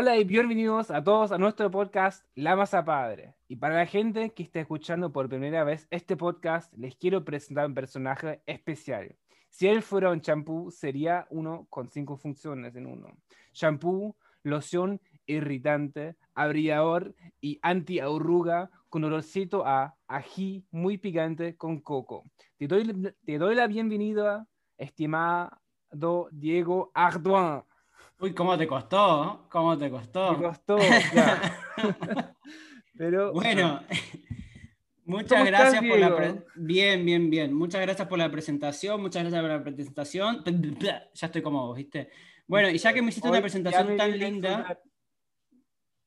Hola y bienvenidos a todos a nuestro podcast La Masa Padre. Y para la gente que está escuchando por primera vez este podcast, les quiero presentar un personaje especial. Si él fuera un champú, sería uno con cinco funciones en uno. Champú, loción irritante, abrillador y anti-arruga con olorcito a ají muy picante con coco. Te doy, te doy la bienvenida, estimado Diego Ardoin. Uy, ¿cómo te costó? ¿Cómo te costó? Me costó, claro. Pero, Bueno, muchas ¿Cómo gracias estás, por la Bien, bien, bien. Muchas gracias por la presentación, muchas gracias por la presentación. Ya estoy como vos, ¿viste? Bueno, y ya que me hiciste hoy una presentación tan linda,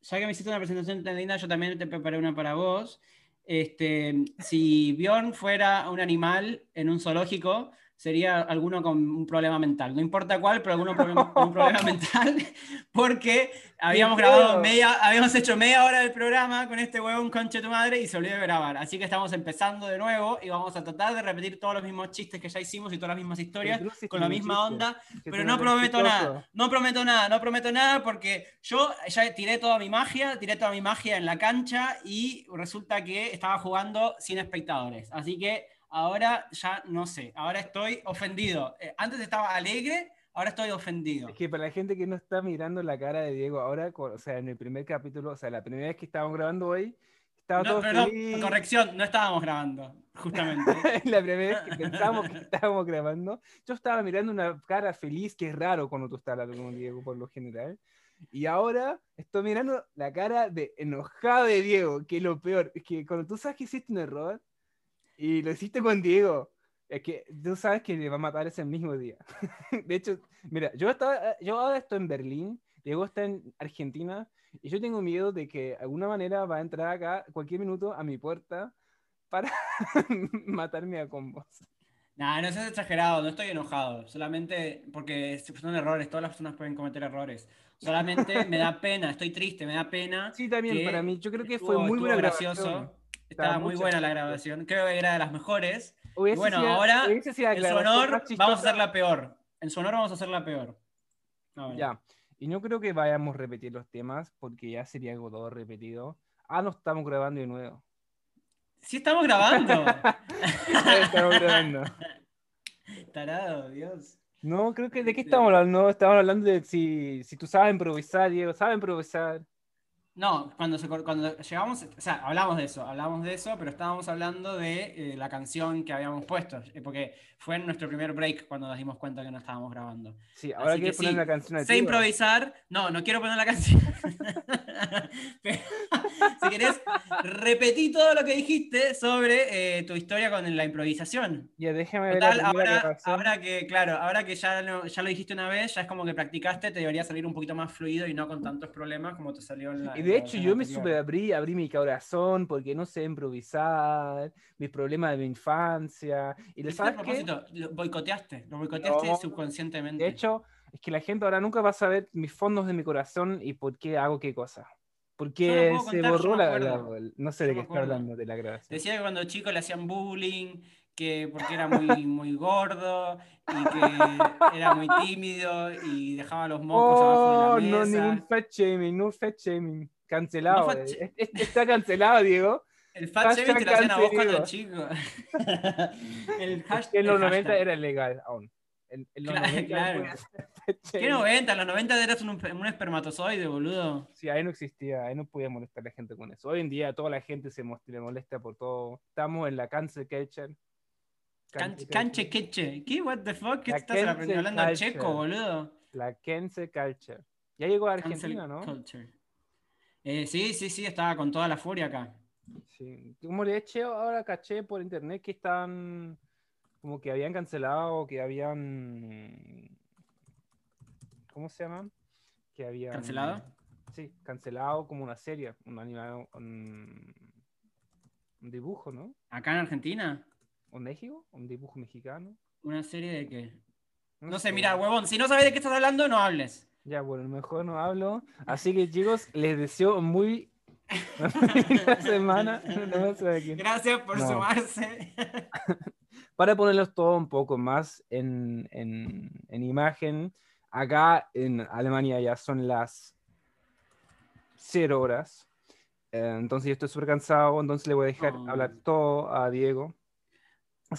ya que me hiciste una presentación tan linda, yo también te preparé una para vos. Este, si Bjorn fuera un animal en un zoológico, sería alguno con un problema mental. No importa cuál, pero alguno con con un problema mental, porque habíamos grabado media, habíamos hecho media hora del programa con este huevón conche tu madre y se olvidó de grabar. Así que estamos empezando de nuevo y vamos a tratar de repetir todos los mismos chistes que ya hicimos y todas las mismas historias con la misma chiste, onda, pero no prometo chistoso. nada, no prometo nada, no prometo nada porque yo ya tiré toda mi magia, tiré toda mi magia en la cancha y resulta que estaba jugando sin espectadores. Así que ahora ya no sé, ahora estoy ofendido. Eh, antes estaba alegre, ahora estoy ofendido. Es que para la gente que no está mirando la cara de Diego ahora, o sea, en el primer capítulo, o sea, la primera vez que estábamos grabando hoy, estaba No, todo perdón, feliz. corrección, no estábamos grabando, justamente. la primera vez que pensamos que estábamos grabando, yo estaba mirando una cara feliz, que es raro cuando tú estás hablando con Diego por lo general. Y ahora estoy mirando la cara de enojado de Diego, que es lo peor. Es que cuando tú sabes que hiciste un error y lo hiciste con Diego, es que tú sabes que le va a matar ese mismo día. De hecho, mira, yo, estaba, yo ahora estoy en Berlín, Diego está en Argentina, y yo tengo miedo de que de alguna manera va a entrar acá cualquier minuto a mi puerta para matarme a combos. Nah, no seas exagerado, no estoy enojado, solamente porque son errores, todas las personas pueden cometer errores. Solamente me da pena, estoy triste, me da pena. Sí, también para mí, yo creo que fue estuvo- muy buena estuvo gracioso. gracioso. Estaba muy buena la grabación, creo que era de las mejores. Hubiese bueno, sido- ahora, la en su honor, vamos a chistosa. hacerla peor. En su honor vamos a hacerla peor. Ahora. Ya, y no creo que vayamos a repetir los temas porque ya sería algo todo repetido. Ah, no estamos grabando de nuevo. Sí estamos grabando. estamos grabando. Tarado, Dios. No, creo que de qué estamos hablando. Estamos hablando de si, si tú sabes improvisar, Diego, sabes improvisar. No, cuando, se cuando llegamos, o sea, hablamos de eso, hablamos de eso, pero estábamos hablando de eh, la canción que habíamos puesto, eh, porque fue en nuestro primer break cuando nos dimos cuenta que no estábamos grabando. Sí, ahora que poner sí, la canción Sé tiro. improvisar, no, no quiero poner la canción. Pero, si querés, repetí todo lo que dijiste sobre eh, tu historia con la improvisación. Ya, déjame ver la ahora, grabación. ahora que, claro, ahora que ya lo, ya lo dijiste una vez, ya es como que practicaste, te debería salir un poquito más fluido y no con tantos problemas como te salió en la. Y de hecho yo me super abrí, abrí mi corazón porque no sé improvisar, mis problemas de mi infancia. Y le sabes propósito, lo boicoteaste, lo boicoteaste No, subconscientemente. De hecho, es que la gente ahora nunca va a saber mis fondos de mi corazón y por qué hago qué cosa. Porque se contar, borró la, la- No sé Yo de qué está hablando de la grabación. Decía que cuando chico le hacían bullying, que porque era muy, muy gordo y que era muy tímido y dejaba los mocos Oh, abajo de la no, mesa. ningún fat shaming, no fat shaming. Cancelado. No fat eh. Está cancelado, Diego. El fat Hashtag shaming te lo hacían a vos cuando chico. el hashtag. En los el 90 hashtag. era legal aún. En, en los Claro, 90 claro. ¿Qué shaming. 90? En los 90 eras un, un espermatozoide, boludo. Sí, ahí no existía, ahí no podía molestar a la gente con eso. Hoy en día toda la gente se molesta por todo. Estamos en la cancel culture. Canche queche. ¿Qué? What the fuck? ¿Qué estás hablando culture. checo, boludo? La cancel culture. Ya llegó a Cancel Argentina, ¿no? Eh, sí, sí, sí, estaba con toda la furia acá. Sí. Como de hecho ahora caché por internet que están como que habían cancelado, que habían ¿cómo se llaman? Que habían ¿Cancelado? Sí, cancelado como una serie, un animado, un, un dibujo, ¿no? ¿Acá en Argentina? ¿Un México? ¿Un dibujo mexicano? ¿Una serie de qué? No, No sé, mira, huevón, si no sabes de qué estás hablando, no hables. Ya, bueno, mejor no hablo. Así que chicos, les deseo muy una semana. No sé. Gracias por No. sumarse. Para ponerlos todo un poco más en, en- en imagen, acá en Alemania ya son las cero horas. Eh, entonces yo estoy súper cansado, entonces le voy a dejar Oh. hablar todo a Diego.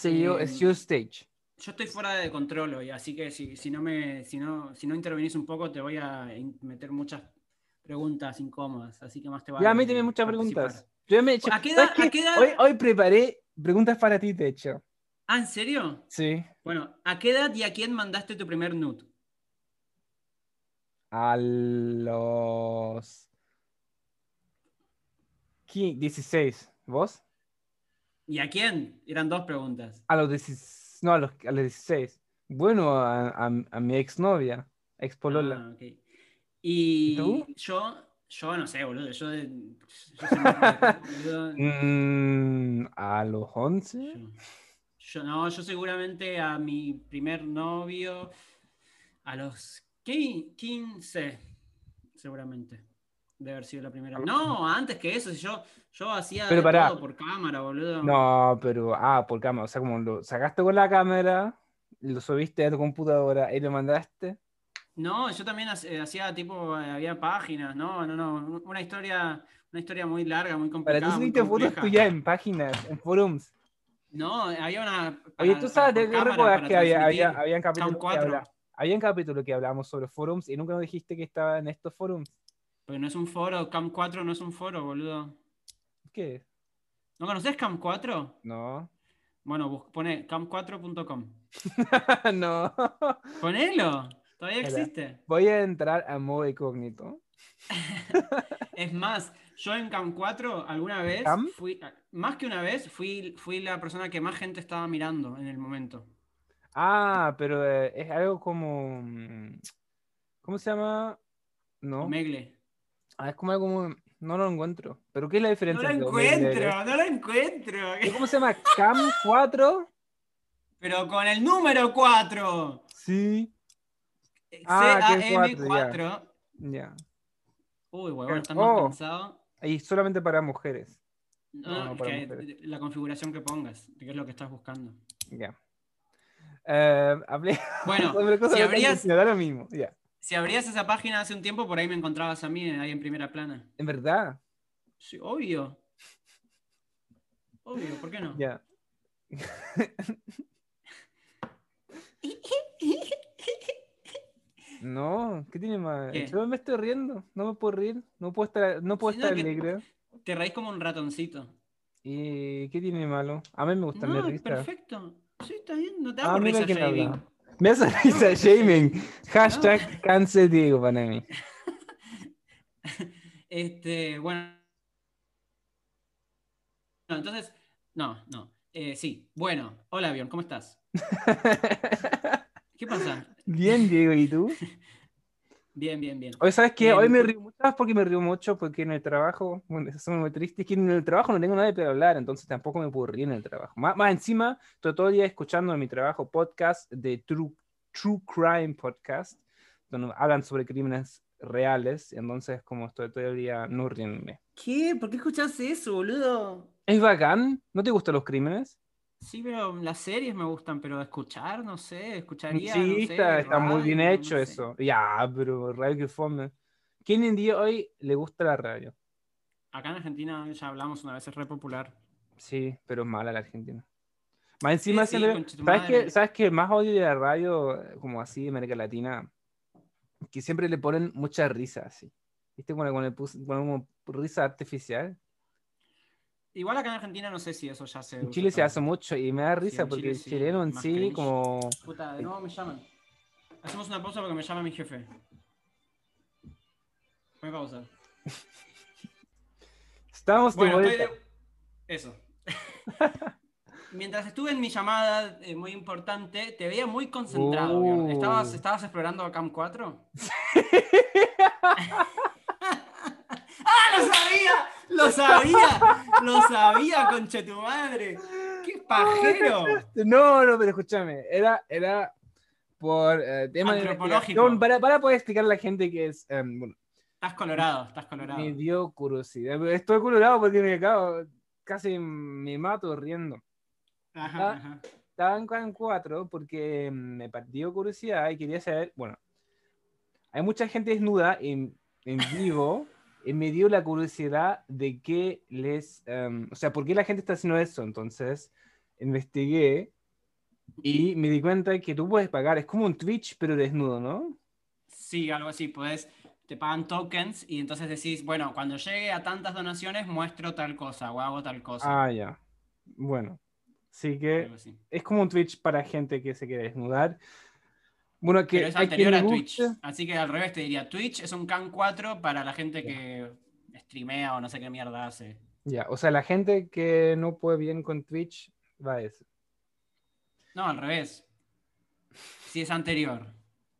Que yo, Eh, es stage. Yo estoy fuera de control hoy, así que si, si no me, si no, si no intervenís un poco, te voy a meter muchas preguntas incómodas, así que más te vale. Ya, a mí también muchas participar. preguntas. Yo ya me he hecho- ¿A qué ¿sabes edad- a qué edad- Hoy, hoy preparé preguntas para ti, de hecho. Ah, ¿en serio? Sí. Bueno, ¿a qué edad y a quién mandaste tu primer nude? A los... qui- 16. ¿Vos? ¿Y a quién? Eran dos preguntas. A los 16. No, a los, a los 16. Bueno, a, a, a mi exnovia, ex polola. Ah, ok. Y ¿Y tú? yo, yo no sé, boludo. Yo, yo boludo, Mm, a los 11. Yo, yo- no, yo seguramente a mi primer novio a los qui- 15, seguramente. De haber sido la primera. No, antes que eso, yo, yo hacía Pero pará. todo por cámara, boludo. No, pero, ah, por cámara, o sea, como lo sacaste con la cámara, lo subiste a tu computadora y lo mandaste. No, yo también hace- hacía tipo, eh, había páginas, no, no, no, una historia, una historia muy larga, muy Para complicada. ti muy subiste fotos tuyas en páginas, en forums. No, había una. Oye, para- tú para- sabes, ¿te recuerdas para que había, había, capítulos Cam que 4. habla- había un capítulo que hablábamos sobre forums y nunca nos dijiste que estaba en estos forums? Pero no es un foro, Cam 4 no es un foro, boludo. ¿Qué es? ¿No conoces Cam 4? No. Bueno, pone cam4.com. no. Ponelo, todavía existe. Voy a entrar a modo incógnito. Es más, yo en Cam 4 alguna vez, ¿Cam? fui, más que una vez, fui, fui la persona que más gente estaba mirando en el momento. Ah, pero eh, es algo como. mm, ¿Cómo se llama? No. Omegle. Ah, es como algo. No lo encuentro. ¿Pero qué es la No diferencia? lo entre Omegle y encuentro, no lo encuentro. ¿Y ¿Cómo se llama? ¿Cam 4? Pero con el número 4. Sí. Ah, que es CAM4. Ya. Uy, huevón, estás Oh. más cansado. Y solamente para mujeres. No, No, no, es para que mujeres. la configuración que pongas, qué es lo que estás buscando. Ya. Eh, hablé Bueno, sobre cosas si abrías, lo mismo. Ya. Si abrías esa página hace un tiempo, por ahí me encontrabas a mí, ahí en primera plana. En verdad. Sí, obvio. Obvio, ¿por qué no? Ya. No, ¿qué tiene más? ¿Qué? Yo me estoy riendo, no me puedo reír, no puedo estar, no puedo Sí, estar alegre. Te reís como un ratoncito. ¿Y qué tiene de malo? A mí me gusta No, risa. perfecto. Sí, está bien, no te Ah, hago mira risa. Me hace risa shaming. Hashtag cancel Diego para mí. Este, bueno. No, entonces, no, no. Eh, sí, bueno. Hola, avión, ¿cómo estás? ¿Qué pasa? Bien, Diego, ¿y tú? Bien, bien, bien. Hoy, ¿sabes qué? Bien, Hoy me río mucho, ¿sabes por qué me río mucho? Porque en el trabajo, bueno, eso es muy triste, es que en el trabajo no tengo nadie para hablar, entonces tampoco me puedo reír en el trabajo. Más, más encima, estoy todo el día escuchando en mi trabajo podcast de True, True Crime Podcast, donde hablan sobre crímenes reales, entonces como estoy todo el día no riéndome. ¿Qué? ¿Por qué escuchaste eso, boludo? ¿Es bacán? ¿No te gustan los crímenes? Sí, pero las series me gustan, pero escuchar, no sé, escucharía. Sí, no sé, está, está muy radio, bien no hecho sé. eso. Ya, pero radio que fome. ¿Quién en día hoy le gusta la radio? Acá en Argentina ya hablamos una vez, es re popular. Sí, pero es mala la Argentina. Más encima, sí, concha tu ¿sabes qué? ¿Sabes qué? Más odio de la radio, eh, como así, de América Latina, que siempre le ponen mucha risa, así. ¿Viste? Cuando, cuando le pus- ponen como risa artificial. Igual acá en Argentina no sé si eso ya se. En Chile se hace mucho y me da risa porque Chile el sí, chileno en sí, cringe. como. Puta, de nuevo me llaman. Hacemos una pausa porque me llama mi jefe. Pon pausa. Estamos de estoy Eso. Mientras estuve en mi llamada eh, muy importante, te veía muy concentrado. Uh. ¿Estabas, ¿Estabas explorando Cam 4? ¡Ah, lo sabía! ¡Lo sabía! ¡Lo sabía, conche tu madre! ¡Qué pajero! No, no, pero escúchame. Era, era por eh, tema de Antropológico. investigación, Para, para poder explicar a la gente que es. em, bueno, Estás colorado, estás colorado. me dio curiosidad. Estoy colorado porque me cago. Casi me mato riendo. Ajá, ajá. Estaba en 4 porque me dio curiosidad y quería saber. Bueno, hay mucha gente desnuda en, en vivo me dio la curiosidad de qué les, em, o sea, por qué la gente está haciendo eso. Entonces, investigué y me di cuenta que tú puedes pagar, es como un Twitch, pero desnudo, ¿no? Sí, algo así, puedes, te pagan tokens y entonces decís, bueno, cuando llegue a tantas donaciones muestro tal cosa o hago tal cosa. Ah, ya. Bueno, así que así. es como un Twitch para gente que se quiere desnudar. Bueno, que Pero es anterior a Twitch. guste- Así que al revés te diría, Twitch es un Can 4 para la gente que streamea o no sé qué mierda hace. Ya, o sea, la gente que no puede bien con Twitch va a eso. No, al revés. Si es anterior.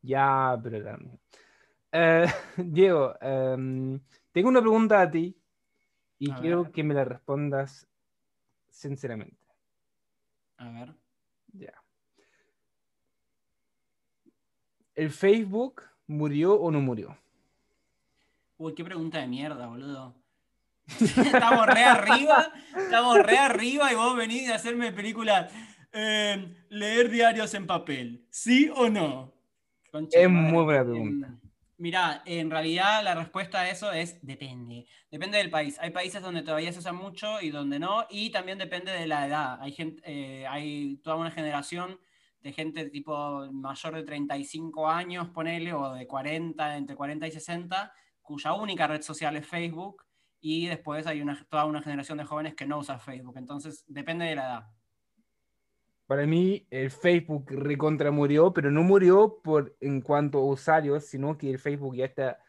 Ya, pero Eh, Diego, em, tengo una pregunta a ti y A quiero ver. que me la respondas sinceramente. A ver. Ya. ¿El Facebook murió o no murió? Uy, qué pregunta de mierda, boludo. estamos re arriba, estamos re arriba y vos venís a hacerme películas. eh, leer diarios en papel, ¿sí o no? Concha Es madre. muy buena pregunta. Em, Mirá, en realidad la respuesta a eso es depende. Depende del país. Hay países donde todavía se usa mucho y donde no, y también depende de la edad. Hay gente, eh, hay toda una generación de gente tipo mayor de 35 años, ponele, o de 40, entre 40 y 60, cuya única red social es Facebook, y después hay una, toda una generación de jóvenes que no usa Facebook. Entonces, depende de la edad. Para mí, el Facebook recontra murió, pero no murió por en cuanto a usuarios, sino que el Facebook ya está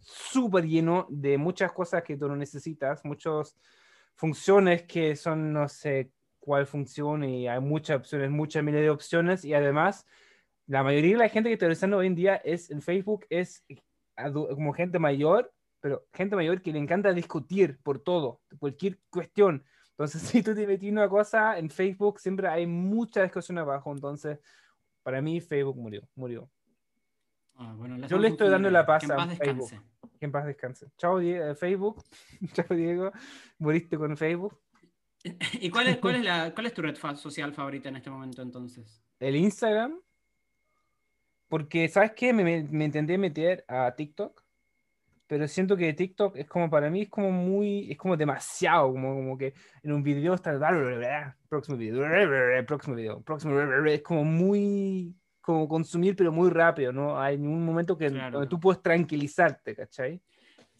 súper lleno de muchas cosas que tú no necesitas, muchas funciones que son, no sé cuál función, y hay muchas opciones, muchas miles de opciones, y además, la mayoría de la gente que está utilizando hoy en día es el Facebook, es como gente mayor, pero gente mayor que le encanta discutir por todo, cualquier cuestión. Entonces, si tú te metí en una cosa en Facebook, siempre hay mucha discusión abajo. Entonces, para mí, Facebook murió. murió. Ah, bueno, Yo le estoy dando la paz en a Facebook. Que en paz descanse. Chao, Die- eh, Facebook. Chao, Diego. ¿Moriste con Facebook? ¿Y cuál es, cuál, es la, cuál es tu red social favorita en este momento entonces? El Instagram. Porque, ¿sabes qué? Me, me, me intenté meter a TikTok. Pero siento que TikTok es como para mí, es como muy, es como demasiado, como, como que en un video está, próximo video, próximo video, próximo video, es como muy, como consumir, pero muy rápido, ¿no? Hay un momento que Claro. donde tú puedes tranquilizarte, ¿cachai?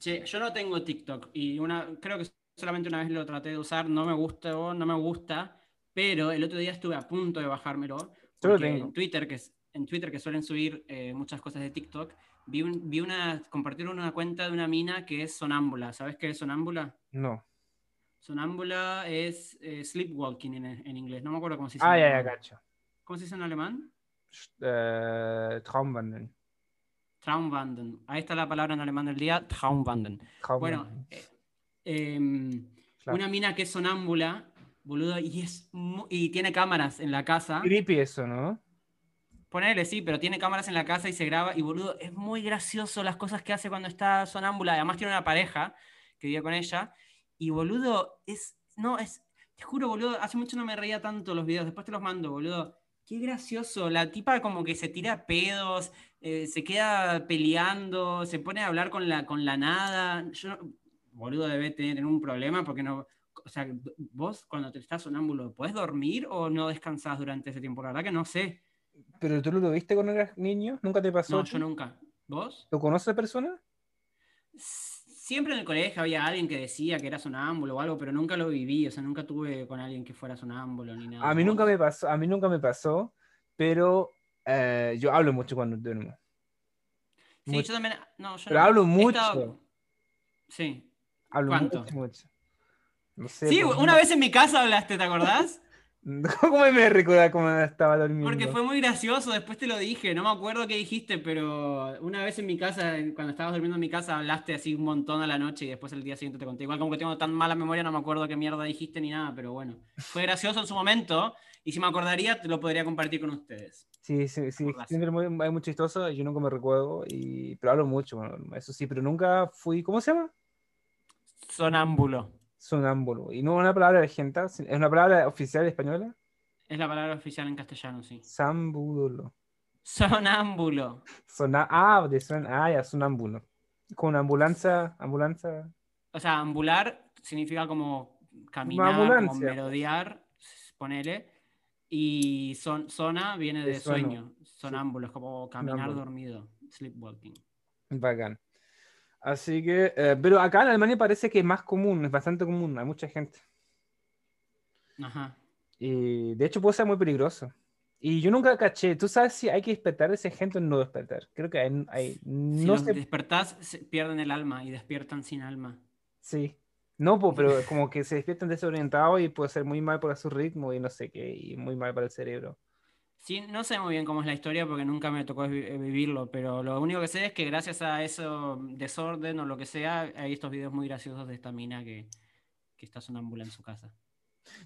Che, yo no tengo TikTok y una, creo que solamente una vez lo traté de usar, no me gustó, no me gusta, pero el otro día estuve a punto de bajármelo. Yo lo porque tengo. En Twitter, que, en Twitter, que suelen subir eh, muchas cosas de TikTok, vi, un- vi una, compartieron una cuenta de una mina que es sonámbula. ¿Sabes qué es sonámbula? No. Sonámbula es eh, sleepwalking en, en inglés, no me acuerdo cómo se dice. Ah, ya, ya, cacho. ¿Cómo se dice en alemán? Eh, Traumwandeln. Traumwandern. Ahí está la palabra en alemán del día, Traumwandern. Bueno, Traumwandeln. Eh, em, Claro. una mina que es sonámbula, boludo, y, es y tiene cámaras en la casa. Creepy eso, ¿no? Ponele, sí, pero tiene cámaras en la casa y se graba. Y boludo, es muy gracioso las cosas que hace cuando está sonámbula. Además, tiene una pareja que vive con ella. Y boludo, es. No, es. Te juro, boludo, hace mucho no me reía tanto los videos. Después te los mando, boludo. Qué gracioso. La tipa como que se tira pedos, eh, se queda peleando, se pone a hablar con la, con la nada. Yo, boludo, debe tener un problema porque no. O sea, vos cuando te estás sonámbulo, ¿podés dormir o no descansás durante ese tiempo? La verdad que no sé. ¿Pero tú lo viste cuando eras niño? ¿Nunca te pasó? No, yo nunca. ¿Vos? ¿Lo conoces a persona? Siempre en el colegio había alguien que decía que era sonámbulo o algo, pero nunca lo viví, o sea, nunca tuve con alguien que fuera sonámbulo ni nada. A mí nunca me pasó, a mí nunca me pasó, pero eh, yo hablo mucho cuando duermo. Sí, mucho. yo también. No, yo Pero no. hablo mucho. estado- Sí. Hablo ¿Cuánto? mucho, mucho. No sé, Sí, una vez en mi casa hablaste, ¿te acordás? ¿Cómo me recuerda cómo estaba durmiendo? Porque fue muy gracioso, después te lo dije, no me acuerdo qué dijiste, pero una vez en mi casa, cuando estabas durmiendo en mi casa, hablaste así un montón a la noche y después el día siguiente te conté. Igual como que tengo tan mala memoria, no me acuerdo qué mierda dijiste ni nada, pero bueno. Fue gracioso en su momento y si me acordaría, te lo podría compartir con ustedes. Sí, sí, sí, siempre muy, hay muy chistoso y yo nunca me recuerdo, y, pero hablo mucho, bueno, eso sí, pero nunca fui, ¿cómo se llama? Sonámbulo. Sonámbulo. Y no una palabra argenta, es una palabra oficial española. Es la palabra oficial en castellano, sí. Sambulo. Sonámbulo. Sona ah, de son, ah, ya, sonámbulo. Con ambulancia, ambulancia. O sea, ambular significa como caminar, como merodear, ponele. Y son, zona viene de, sueño, sonámbulo, es como caminar dormido, sleepwalking. Bacán. Así que, eh, pero acá en Alemania parece que es más común, es bastante común, hay mucha gente. Ajá. Y de hecho puede ser muy peligroso. Y yo nunca caché, ¿tú sabes si hay que despertar a ese gente o no despertar? Creo que hay... hay no si despertás, pierden el alma y despiertan sin alma. Sí. No, pues, pero como que se despiertan desorientados y puede ser muy mal para su ritmo y no sé qué, y muy mal para el cerebro. Sí, no sé muy bien cómo es la historia porque nunca me tocó eh, vivirlo, pero lo único que sé es que gracias a eso desorden o lo que sea, hay estos videos muy graciosos de esta mina que, que está sonambula en su casa.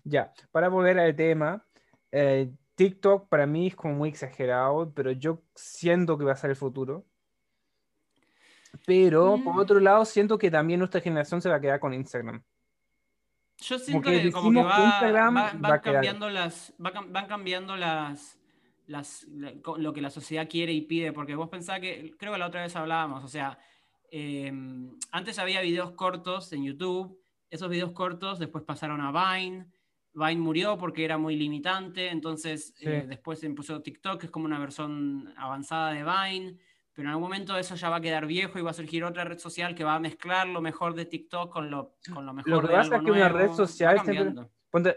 Ya, para volver al tema, eh, TikTok para mí es como muy exagerado, pero yo siento que va a ser el futuro. Pero por mm. otro lado, siento que también nuestra generación se va a quedar con Instagram. Yo siento que, como que va, van cambiando las, van cambiando las, las, lo que la sociedad quiere y pide, porque vos pensás que, creo que la otra vez hablábamos, o sea, em, antes había videos cortos en YouTube, esos videos cortos después pasaron a Vine, Vine murió porque era muy limitante, entonces eh, después se impuso TikTok, que es como una versión avanzada de Vine, pero en algún momento eso ya va a quedar viejo y va a surgir otra red social que va a mezclar lo mejor de TikTok con lo, con lo mejor lo que de pasa es que una red social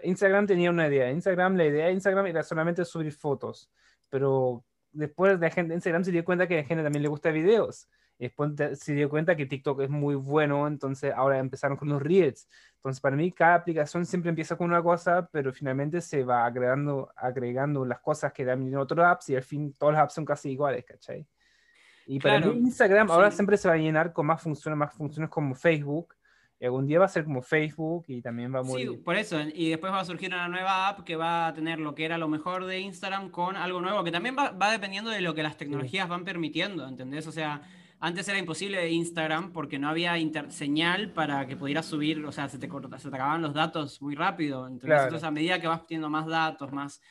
Instagram tenía una idea. Instagram, la idea de Instagram era solamente subir fotos. Pero después la gente Instagram se dio cuenta que a la gente también le gusta videos. Y después se dio cuenta que TikTok es muy bueno, entonces ahora empezaron con los Reels. Entonces, para mí, cada aplicación siempre empieza con una cosa, pero finalmente se va agregando, agregando las cosas que dan en otras apps y al fin todas las apps son casi iguales, ¿cachai? Y para mí, Instagram ahora siempre se va a llenar con más funciones, más funciones como Facebook, y algún día va a ser como Facebook y también va a morir. Sí, por eso. Y después va a surgir una nueva app que va a tener lo que era lo mejor de Instagram con algo nuevo, que también va, va dependiendo de lo que las tecnologías van permitiendo, ¿entendés? O sea, antes era imposible Instagram porque no había señal para que pudieras subir, o sea, se te, se te acababan los datos muy rápido. Entonces, a medida que vas teniendo más datos, más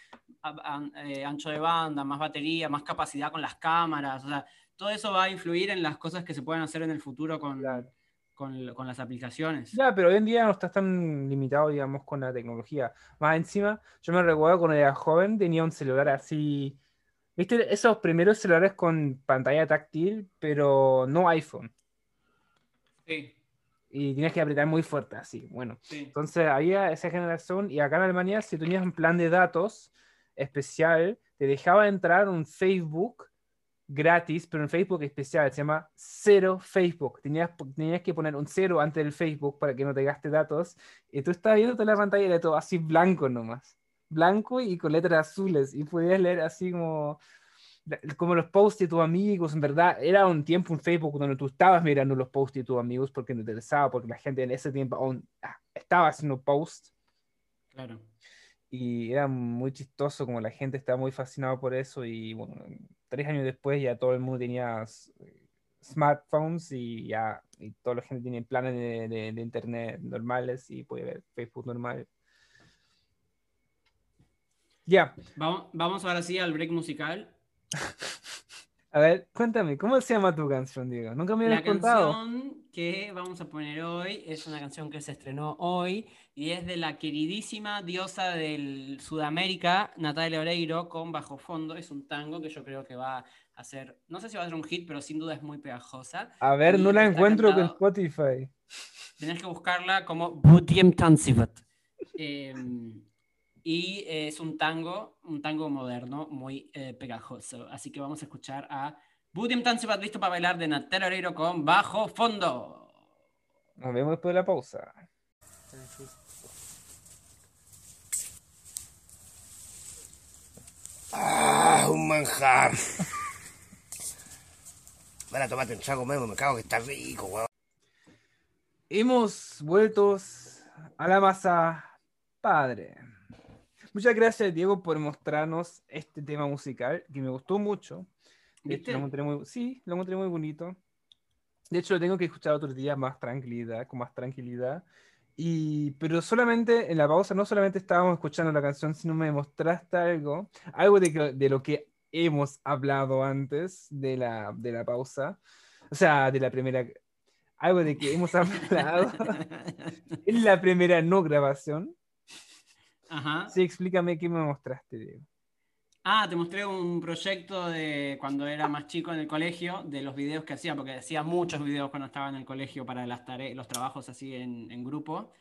eh, ancho de banda, más batería, más capacidad con las cámaras, o sea, todo eso va a influir en las cosas que se pueden hacer en el futuro con con, las aplicaciones. Ya, pero hoy en día no estás tan limitado, digamos, con la tecnología. Más encima, yo me recuerdo cuando era joven tenía un celular así. ¿Viste esos primeros celulares con pantalla táctil, pero no iPhone? Sí. Y tienes que apretar muy fuerte, así. Bueno, entonces había esa generación y acá en Alemania, si tenías un plan de datos especial, te dejaba entrar un Facebook gratis, pero en Facebook especial, se llama Cero Facebook. Tenías, tenías que poner un cero antes del Facebook para que no te gaste datos. Y tú estabas viendo toda la pantalla de todo así blanco nomás. Blanco y con letras azules. Y podías leer así como, como los posts de tus amigos. En verdad, era un tiempo en Facebook donde tú estabas mirando los posts de tus amigos porque te interesaba, porque la gente en ese tiempo aún ah, estaba haciendo posts. Claro y era muy chistoso como la gente estaba muy fascinada por eso y bueno, tres años después ya todo el mundo tenía smartphones y ya y toda la gente tenía planes de, de, internet normales y puede ver Facebook normal. Ya. Vamos, vamos ahora sí al break musical. A ver, cuéntame, ¿cómo se llama tu canción, Diego? Nunca me habías contado. La canción que vamos a poner hoy es una canción que se estrenó hoy y es de la queridísima diosa del Sudamérica, Natalia Oreiro, con Bajo Fondo. Es un tango que yo creo que va a ser, no sé si va a ser un hit, pero sin duda es muy pegajosa. A ver, no la encuentro con Spotify. Tenés que buscarla como Budiem Tansivat. Em, y es un tango, un tango moderno muy eh, pegajoso. Así que vamos a escuchar a Budim Tansibat listo para bailar de Natalia Oreiro con bajo fondo. Nos vemos después de la pausa. ¡Ah! Un manjar. Van tomate un trago me cago que está rico, weón. Hemos vuelto a la masa padre. Muchas gracias, Diego, por mostrarnos este tema musical que me gustó mucho. lo muy, sí, lo encontré muy bonito. De hecho, lo tengo que escuchar otros días más tranquilidad, con más tranquilidad. Y, pero solamente en la pausa, no solamente estábamos escuchando la canción, sino me mostraste algo, algo de, de lo que hemos hablado antes de la, de la pausa, o sea, de la primera algo de que hemos hablado en la primera no grabación. Ajá. Sí, explícame qué me mostraste, Diego. Ah, te mostré un proyecto de cuando era más chico en el colegio, de los videos que hacía, porque hacía muchos videos cuando estaba en el colegio para las tareas, los trabajos así en, en grupo.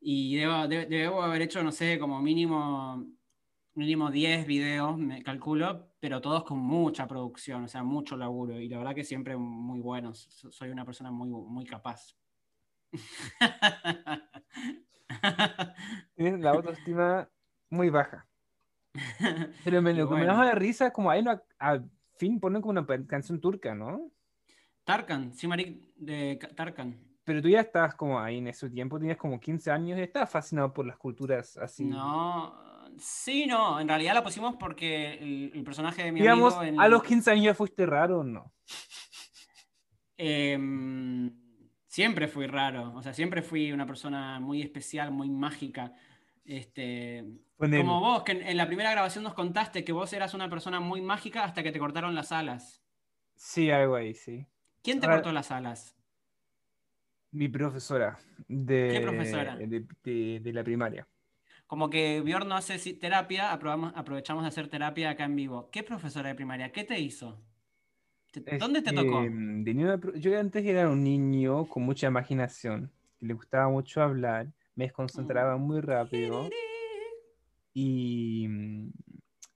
Y debo, de- debo haber hecho, no sé, como mínimo, mínimo 10 videos, me calculo, pero todos con mucha producción, o sea, mucho laburo. Y la verdad que siempre muy buenos. So- Soy una persona muy, muy capaz. Tienes la autoestima muy baja. Pero me, lo que me bueno. da de risa es como ahí no, al fin ponen como una canción turca, ¿no? Tarkan, Simarik de Ka- Tarkan. Pero tú ya estabas como ahí en ese tiempo, tenías como 15 años y estabas fascinado por las culturas así. No, sí, no, en realidad la pusimos porque el, el personaje de mi Digamos, amigo en- a los 15 años ya fuiste raro o no. Em, siempre fui raro, o sea, siempre fui una persona muy especial, muy mágica. Este, como vos, que en, en la primera grabación nos contaste que vos eras una persona muy mágica hasta que te cortaron las alas. Sí, algo ahí, sí. ¿Quién te Ahora- cortó las alas? Mi profesora de, ¿Qué profesora? de, de- de la primaria. Como que Bjorn no hace terapia, aprobamos- aprovechamos de hacer terapia acá en vivo. ¿Qué profesora de primaria? ¿Qué te hizo? ¿Dónde te tocó? una pro- yo antes era un niño con mucha imaginación, que le gustaba mucho hablar, me desconcentraba Mm. muy rápido y mm,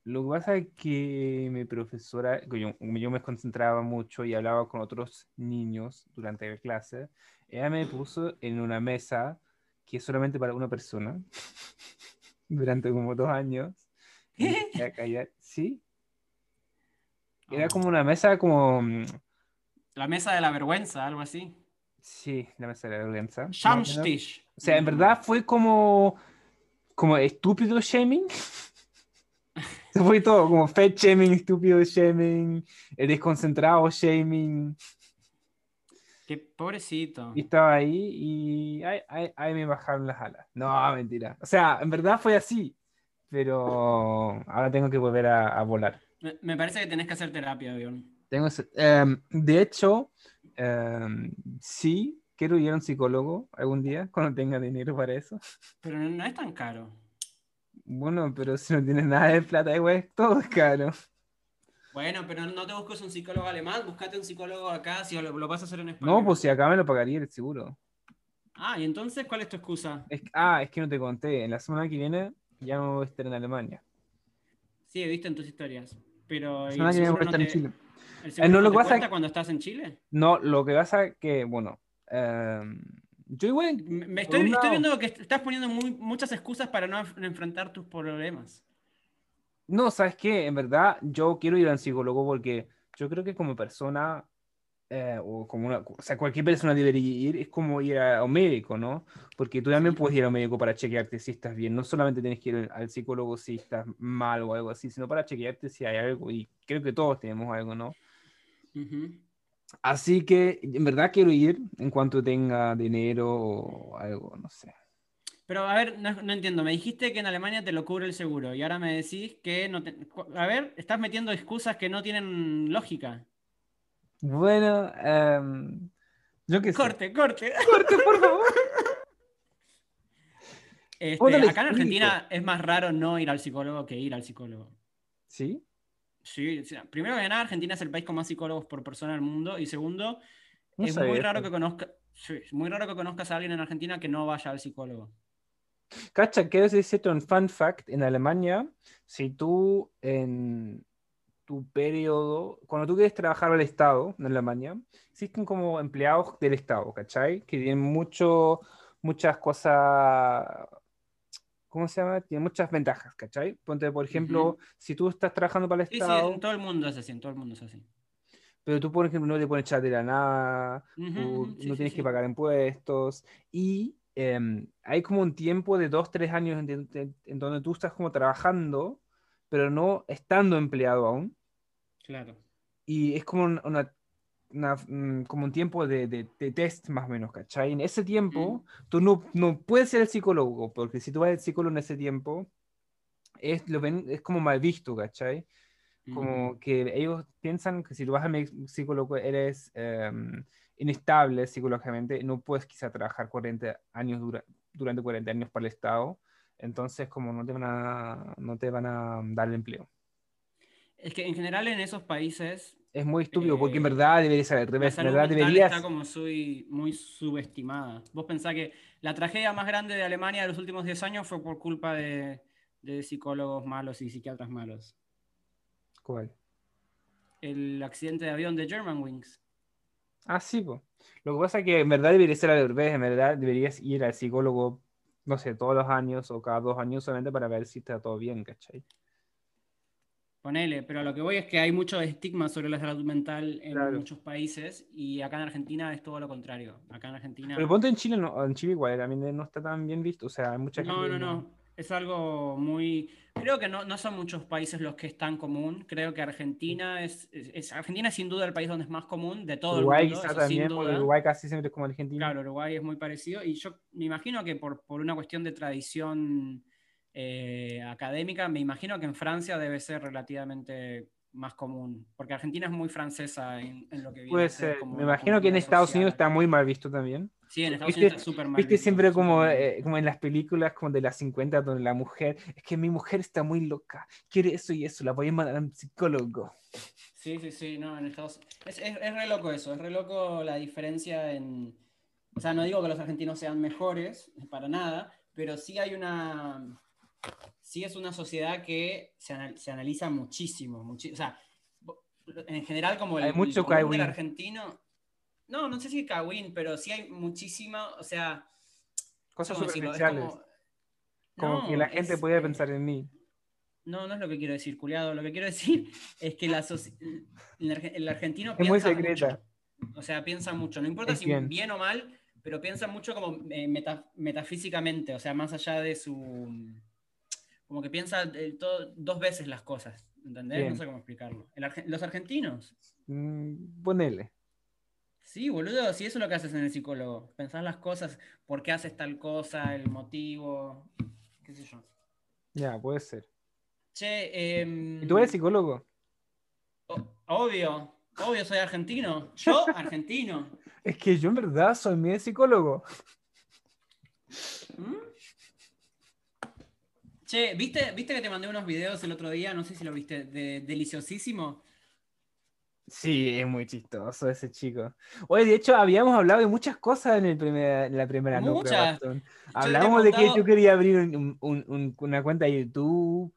lo que pasa es que mi profesora, yo, yo me concentraba mucho y hablaba con otros niños durante la clase, ella me puso en una mesa que es solamente para una persona durante como dos años. callar. Sí, era Oh. como una mesa como... mm, La mesa de la vergüenza, algo así. Sí, la mesa de la vergüenza. más o sea, en verdad fue como, como estúpido shaming. Eso fue todo, como fat shaming, estúpido shaming, el desconcentrado shaming. Qué pobrecito. Y estaba ahí y ahí, ahí- ahí me bajaron las alas. No, mentira. O sea, en verdad fue así. Pero ahora tengo que volver a, a volar. Me, me parece que tenés que hacer terapia, Bjorn. Tengo, em, de hecho, em, sí, quiero ir a un psicólogo algún día, cuando tenga dinero para eso. Pero no, no es tan caro. Bueno, pero si no tienes nada de plata, igual todo es caro. Bueno, pero no te busques un psicólogo alemán, buscate un psicólogo acá si lo, lo vas a hacer en español. No, pues si acá me lo pagaría el seguro. Ah, y entonces, ¿cuál es tu excusa? Es- ah, es que no te conté. En la semana que viene ya no voy a estar en Alemania. Sí, he visto en tus historias. Pero La ¿y semana el que viene voy a seguro estar no en Chile. ¿El seguro no, no lo te que pasa es- cuando estás en Chile? No, lo que pasa es que, bueno, em, yo igual. Me estoy, estoy viendo que estás poniendo muy- muchas excusas para no enf- enfrentar tus problemas. No, ¿sabes qué? En verdad, yo quiero ir a un psicólogo porque yo creo que como persona, eh, o como una, o sea, cualquier persona debería ir, es como ir a, a un médico, ¿no? Porque tú también Sí. puedes ir a un médico para chequearte si estás bien. No solamente tienes que ir al psicólogo si estás mal o algo así, sino para chequearte si hay algo. Y creo que todos tenemos algo, ¿no? Ujú. Así que en verdad quiero ir en cuanto tenga dinero o algo, no sé. Pero a ver, no, no entiendo. Me dijiste que en Alemania te lo cubre el seguro y ahora me decís que no te... A ver, estás metiendo excusas que no tienen lógica. Bueno, em, yo qué sé. Corte, corte. Corte, por favor. Este, ¿Cómo le acá en? Argentina es más raro no ir al psicólogo que ir al psicólogo. ¿Sí? Sí, o sea, primero que nada, Argentina es el país con más psicólogos por persona del mundo. Y segundo, No es muy raro que conozca, sí, es muy raro que conozcas a alguien en Argentina que no vaya al psicólogo. Cacha, quiero decirte un fun fact. En Alemania, si tú en tu periodo, cuando tú quieres trabajar al Estado en Alemania, existen como empleados del Estado, ¿cachai? Que tienen mucho, muchas cosas, ¿cómo se llama? Tienen muchas ventajas, ¿cachai? Ponte, por ejemplo, Ujú. si tú estás trabajando para el Sí, sí, Estado, en todo el mundo es así, en todo el mundo es así. pero tú, por ejemplo, no te de la nada, tú ujú, no sí, sí, tienes sí. que pagar impuestos y em, hay como un tiempo de dos, tres años en, en- en donde tú estás como trabajando, pero no estando empleado aún. Claro. Y es como un- una, una, mm, como un tiempo de, de- de test más o menos, ¿cachai? En ese tiempo tú no, no puedes ser el psicólogo, porque si tú vas al psicólogo en ese tiempo, es, lo ven, es como mal visto, ¿cachai? Como que ellos piensan que si tú vas al psicólogo eres, em, inestable psicológicamente, no puedes quizá trabajar 40 años dura- durante 40 años para el Estado, entonces como no te van a, no te van a dar el empleo. Es que en general en esos países Es muy estúpido porque en Eh, verdad debería ser al la revés, en salud verdad deberías... está como sui- muy subestimada. Vos pensás que la tragedia más grande de Alemania de los últimos 10 años fue por culpa de, de psicólogos malos y psiquiatras malos. ¿Cuál? El accidente de avión de Germanwings. Ah, sí, po. Lo que pasa es que en verdad debería ser al revés, en verdad deberías ir al psicólogo, no sé, todos los años o cada dos años solamente para ver si está todo bien, ¿cachai? Ponele, pero lo que voy es que hay mucho estigma sobre la salud mental en Claro. muchos países y acá en Argentina es todo lo contrario. Acá en Argentina... Pero ponte en Chile, no, en Chile igual también no está tan bien visto, o sea, hay mucha No, gente... no, no. Es algo muy. Creo que no, no son muchos países los que es tan común. Creo que Argentina es, es- es- Argentina es sin duda el país donde es más común de todo Uruguay el mundo. quizá también, porque. Uruguay casi siempre es como Argentina. Claro, Uruguay es muy parecido. Y yo me imagino que por, por una cuestión de tradición eh, académica, me imagino que en Francia debe ser relativamente más común. Porque Argentina es muy francesa en, en lo que viene Puede ser como Me imagino que en Estados social. Unidos está muy mal visto también. Sí, en Estados ¿Viste- Unidos está súper mal. Viste siempre como, eh, como en las películas como de las 50 donde la mujer, es que mi mujer está muy loca, quiere eso y eso, la voy a mandar a un psicólogo. Sí, sí, sí, no, en Estados es, es, es re loco eso, es re loco la diferencia en... O sea, no digo que los argentinos sean mejores, para nada, pero sí hay una... Sí es una sociedad que se, anal- se analiza muchísimo, muchi- o sea, en general como el, Hay mucho el argentino... No, no sé si cagüín, pero sí hay muchísima, o sea... Cosas superficiales. como- Como, que la gente es, puede pensar en mí. no, no es lo que quiero decir, culiado. Lo que quiero decir es que la soci- el, el argentino Es muy piensa secreta. mucho. O sea, piensa mucho. No importa Es si bien. bien. o mal, pero piensa mucho como eh, meta- metafísicamente. O sea, más allá de su. Como que piensa todo- dos veces las cosas. ¿Entendés? Bien. No sé cómo explicarlo. El los argentinos. Mm, ponele. Sí, boludo, si eso es lo que haces en el psicólogo. Pensás las cosas, por qué haces tal cosa, el motivo, qué sé yo. Ya, puede ser. Che, em, ¿Y tú eres psicólogo? Obvio, obvio soy argentino. Yo, argentino. Es que yo en verdad soy mi psicólogo. ¿Mm? Che, ¿viste, ¿viste que te mandé unos videos el otro día? No sé si lo viste, de deliciosísimo. Sí, es muy chistoso ese chico. Oye, de hecho, habíamos hablado de muchas cosas en, el primer, en la primera no Muchas. he Hablamos de que yo quería abrir un- un- un- una cuenta de YouTube.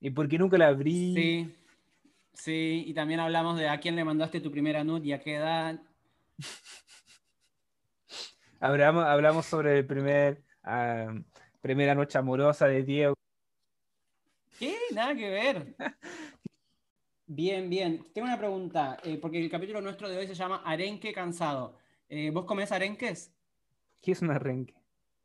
¿Y por qué nunca la abrí? Sí, sí, y también hablamos de a quién le mandaste tu primera nud y a qué edad. Hablamos, hablamos sobre el primer ah, primera noche amorosa de Diego. ¿Qué? Nada que ver. Bien, bien. Tengo una pregunta, eh, porque el capítulo nuestro de hoy se llama Arenque cansado. Eh, ¿Vos comés arenques? ¿Qué es un arranque?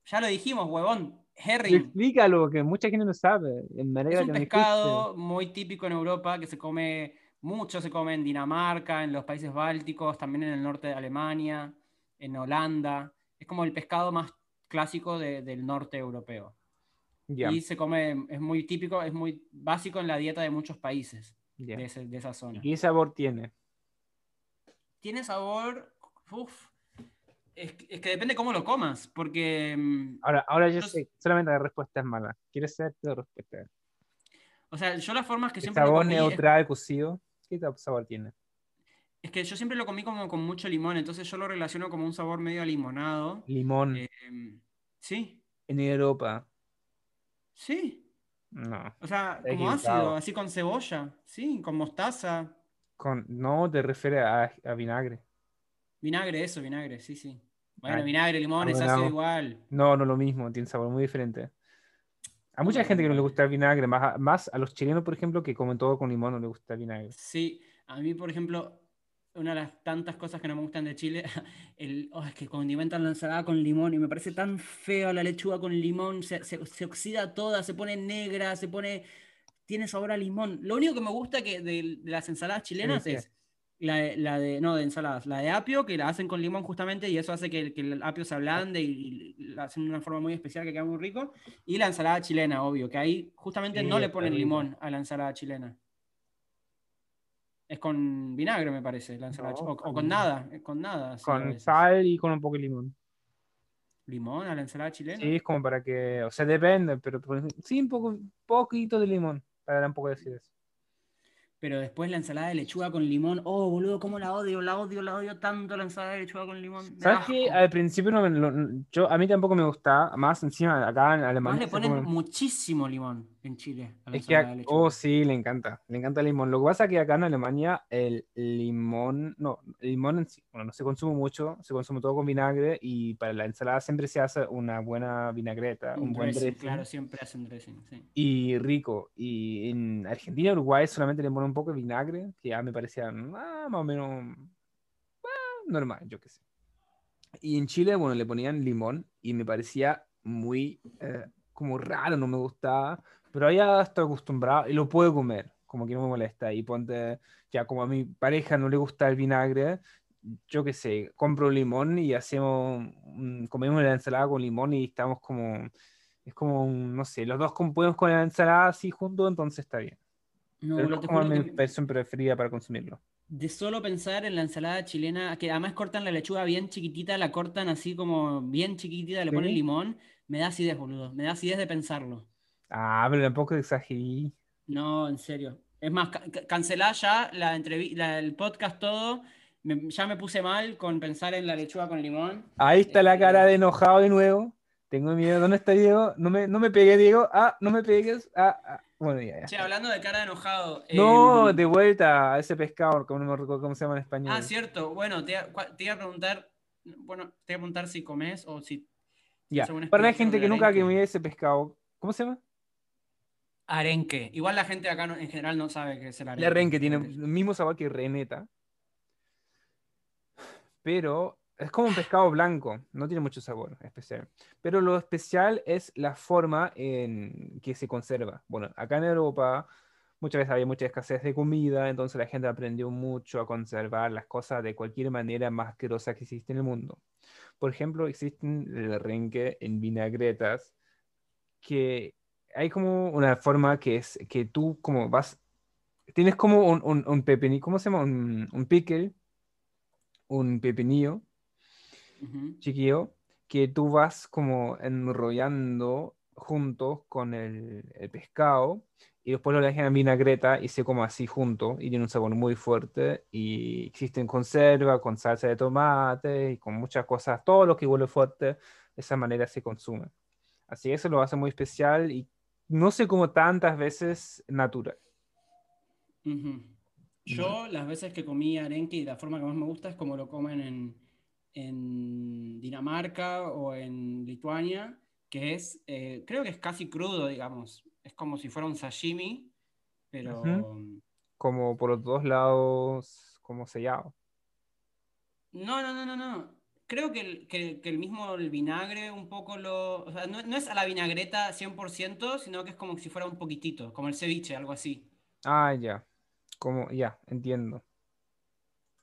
Ya lo dijimos, huevón. Herring. Explícalo, que mucha gente no sabe. En Es un pescado muy típico en Europa que se come mucho, se come en Dinamarca, en los países bálticos, también en el norte de Alemania, en Holanda. Es como el pescado más clásico de- del norte europeo. Ya, Y se come, es muy típico, es muy básico en la dieta de muchos países de, ese- de esa zona. ¿Y qué sabor tiene? Tiene sabor, uf, es, que- es que depende cómo lo comas, porque, mm, Ahora, ahora yo Yo- sé, solamente la respuesta es mala. ¿Quieres saber la respuesta? o sea, yo las formas que ¿El siempre sabor comí es- neutral, cocido? ¿Qué sabor tiene? es que yo siempre lo comí como con mucho limón, entonces yo lo relaciono como un sabor medio limonado. Limón Eh, sí, en Europa. sí. No. O sea, Está como equivocado. ácido, así con cebolla, sí, con mostaza, Con, no te refiere a, a vinagre. vinagre, eso, vinagre, sí, sí. Bueno, Ay, vinagre, limón, es abonado. ácido igual. No, no lo mismo, tiene sabor muy diferente. A mucha gente que no le gusta el vinagre, más a, más a los chilenos, por ejemplo, que comen todo con limón, no le gusta el vinagre. Sí, a mí, por ejemplo, una de las tantas cosas que no me gustan de Chile, el, oh, es que condimentan la ensalada con limón y me parece tan feo la lechuga con limón, se, se- se oxida toda, se pone negra, se pone, tiene sabor a limón. Lo único que me gusta que de, de las ensaladas chilenas es la, de- la de, no, de ensaladas, la de apio, que la hacen con limón justamente y eso hace que, el- que el apio se ablande y, y la hacen de una forma muy especial que queda muy rico. Y la ensalada chilena, obvio, que ahí justamente Sí, no le ponen limón a la ensalada chilena. Es con vinagre, me parece, la ensalada. No, o, o con- nada, eh, con nada. Con sal y con un poco de limón. ¿Limón a la ensalada chilena? Sí, es como para que, o sea, depende, pero ejemplo, sí, un poco, poquito de limón, para dar un poco de acidez. Pero después la ensalada de lechuga con limón. Oh, boludo, cómo la odio, la odio, la odio tanto la ensalada de lechuga con limón. ¿Sabes qué? Al principio no yo, a mí tampoco me gustaba, más encima acá en Alemania le se ponen muchísimo limón en Chile a la Es que, ensalada de oh, sí, le encanta, le encanta el limón. Lo que pasa es que acá en Alemania el limón, no, el limón en sí, bueno, no se consume mucho, se consume todo con vinagre y para la ensalada siempre se hace una buena vinagreta, un, Un buen dressing, dressing Claro, siempre hacen dressing, sí. y rico. Y en Argentina Uruguay solamente le ponen un poco de vinagre, que ya me parecía ah, más o menos ah, normal, yo qué sé. Y en Chile, bueno, le ponían limón y me parecía muy eh, como raro, no me gustaba, pero ya estoy acostumbrado y lo puedo comer, como que no me molesta. Y ponte, ya como a mi pareja no le gusta el vinagre, yo qué sé, compro limón y hacemos, un- comemos la ensalada con limón y estamos como, es como, un, no sé, los dos com- podemos con la ensalada así juntos, entonces está bien. No, pero boludo, no te es como mi versión preferida para consumirlo. de solo pensar en la ensalada chilena, que además cortan la lechuga bien chiquitita, la cortan así como bien chiquitita, le ponen Sí. limón, me da acidez, boludo. Me da acidez de pensarlo. Ah, pero tampoco exageré. No, en serio. Es más, ca- ca- cancelá ya la la- el podcast todo. Me- ya me puse mal con pensar en la lechuga con limón. Ahí está la cara de enojado de nuevo. Tengo miedo. ¿Dónde está Diego? No me, no me pegué, Diego. Ah, no me pegues. Ah, ah. Bueno, ya, ya. Che, hablando de cara de enojado. No, em, de vuelta a ese pescado, como no me recuerdo cómo se llama en español. Ah, cierto. Bueno, te, te iba a preguntar. Bueno, te iba a preguntar si comes o si. Ya. Para la gente que nunca comió ese pescado, ¿cómo se llama? Arenque. Igual la gente acá no- en general no sabe qué es el arenque. El arenque tiene el mismo sabor que reneta, pero es como un pescado blanco, no tiene mucho sabor especial. Pero lo especial es la forma en que se conserva. Bueno, acá en Europa muchas veces había mucha escasez de comida, entonces la gente aprendió mucho a conservar las cosas de cualquier manera más asquerosa que existe en el mundo. Por ejemplo, existen el arenque en vinagretas que hay como una forma que es que tú como vas tienes como un, un, un pepinillo, ¿cómo se llama? Un, un pickle, un pepinillo Ujú. chiquillo, que tú vas como enrollando juntos con el, el pescado y después lo dejan en vinagreta y se come así junto y tiene un sabor muy fuerte y existen conserva con salsa de tomate y con muchas cosas, todo lo que huele fuerte, de esa manera se consume. Así eso lo hace muy especial y no sé cómo tantas veces natural. Yo, las veces que comí arenque y la forma que más me gusta es como lo comen en, en Dinamarca o en Lituania, que es, eh, creo que es casi crudo, digamos. Es como si fuera un sashimi, pero. Como por los dos lados, como sellado. no, no, no, no, no. Creo que el, que, que el mismo el vinagre un poco lo... O sea, no, no es a la vinagreta 100%, sino que es como si fuera un poquitito, como el ceviche, algo así. Ah, ya. Como, ya, entiendo.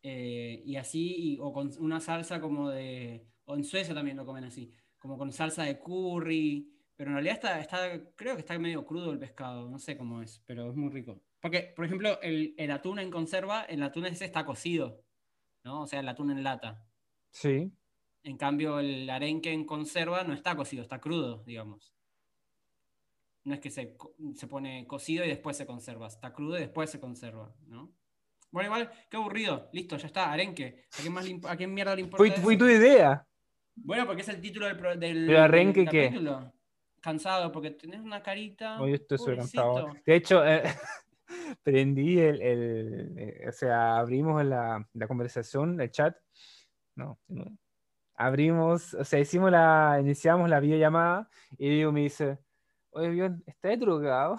Eh, y así, y- o con una salsa como de, o en Suecia también lo comen así, como con salsa de curry, pero en realidad está, está, creo que está medio crudo el pescado, no sé cómo es, pero es muy rico. Porque, por ejemplo, el, el atún en conserva, el atún ese está cocido, ¿no? O sea, el atún en lata. Sí. En cambio, el arenque en conserva no está cocido, está crudo, digamos. No es que se, se pone cocido y después se conserva, está crudo y después se conserva, ¿no? Bueno, igual, qué aburrido. Listo, ya está, arenque. ¿A quién, más le a quién mierda le importa Fue, eso? fue tu idea. Bueno, porque es el título del, del, ¿Pero arenque del qué? Cansado, porque tenés una carita. Hoy estoy súper pobrecito. cansado. De hecho, eh, prendí el, el- eh, o sea, abrimos la, la conversación, el chat. No, no. abrimos, o sea, hicimos la, iniciamos la videollamada y Diego me dice, oye, bien, ¿estás drogado?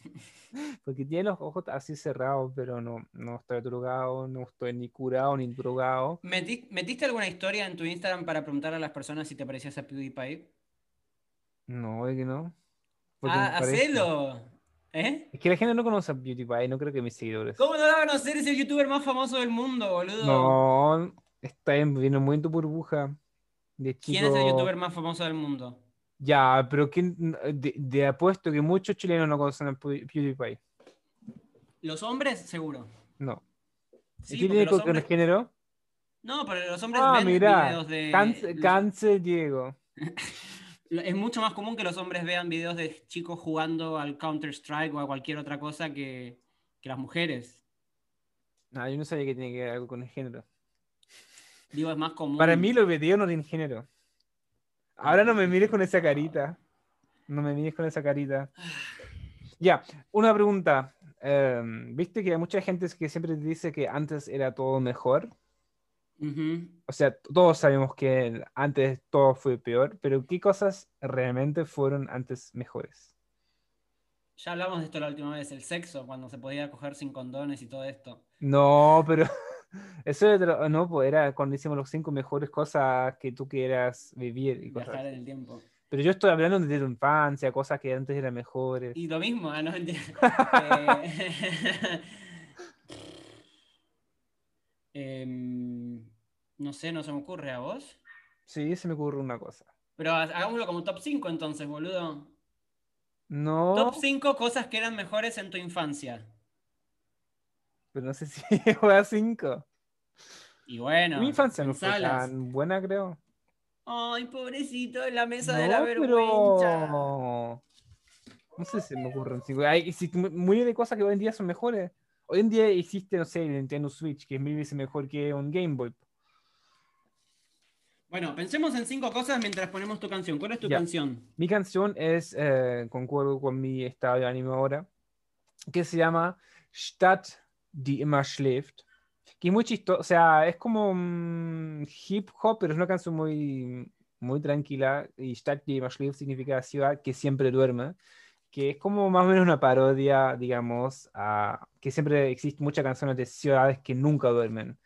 Porque tiene los ojos así cerrados, pero no, no estoy drogado, no estoy ni curado ni drogado. Meti- ¿Metiste alguna historia en tu Instagram para preguntar a las personas si te parecías a PewDiePie? No, es que no. Ah, hacelo. ¿Eh? Es que la gente no conoce a PewDiePie, no creo que mis seguidores. ¿Cómo no lo va a conocer? Es el youtuber más famoso del mundo, boludo. No, está en- viene muy en tu burbuja. De ¿Quién es el chico- youtuber más famoso del mundo? Ya, pero ¿quién, de, de apuesto que muchos chilenos no conocen a Pew- PewDiePie. Los hombres, seguro. No. Sí, ¿Y qué porque tiene los con el género? No, pero los hombres Ah, ven videos de. Los- cáncer, Diego. Es mucho más común que los hombres vean videos de chicos jugando al Counter-Strike o a cualquier otra cosa que, que las mujeres. No, yo no sabía que tenía que ver algo con el género. Digo, es más común. Para mí los videos no tienen género. Ahora no me mires con esa carita. No me mires con esa carita. Ya, una pregunta. Em, ¿Viste que hay mucha gente que siempre te dice que antes era todo mejor? O sea, todos sabemos que antes todo fue peor, pero ¿qué cosas realmente fueron antes mejores? Ya hablamos de esto la última vez, el sexo, cuando se podía coger sin condones y todo esto. No, pero eso era, otro- no, pues era cuando hicimos los cinco mejores cosas que tú quieras vivir y Viajar en el tiempo. Pero yo estoy hablando de tu infancia, cosas que antes eran mejores. Y lo mismo, ah, no. Eh, em, no sé, no se me ocurre a vos. Sí, se me ocurre una cosa. Pero ha- hagámoslo como top 5 entonces, boludo. No, Top 5 cosas que eran mejores en tu infancia. Pero no sé si llegó a cinco. Y bueno, Mi infancia no fue tan buena, creo. Ay, pobrecito, en la mesa No, de la vergüenza. pero... No sé si me ocurren cinco. Hay muy de cosas que hoy en día son mejores. Hoy en día existe, no sé, el Nintendo Switch, que es mil veces mejor que un Game Boy. Bueno, pensemos en cinco cosas mientras ponemos tu canción. ¿Cuál es tu canción? Mi canción es, eh, concuerdo con mi estado de ánimo ahora, que se llama Stadt, die immer schläft. Que es muy chistoso, o sea, es como hip hop, pero es una canción muy, muy tranquila. Y Stadt, die immer schläft significa ciudad que siempre duerme. Que es como más o menos una parodia, digamos, a que siempre existen muchas canciones de ciudades que nunca duermen.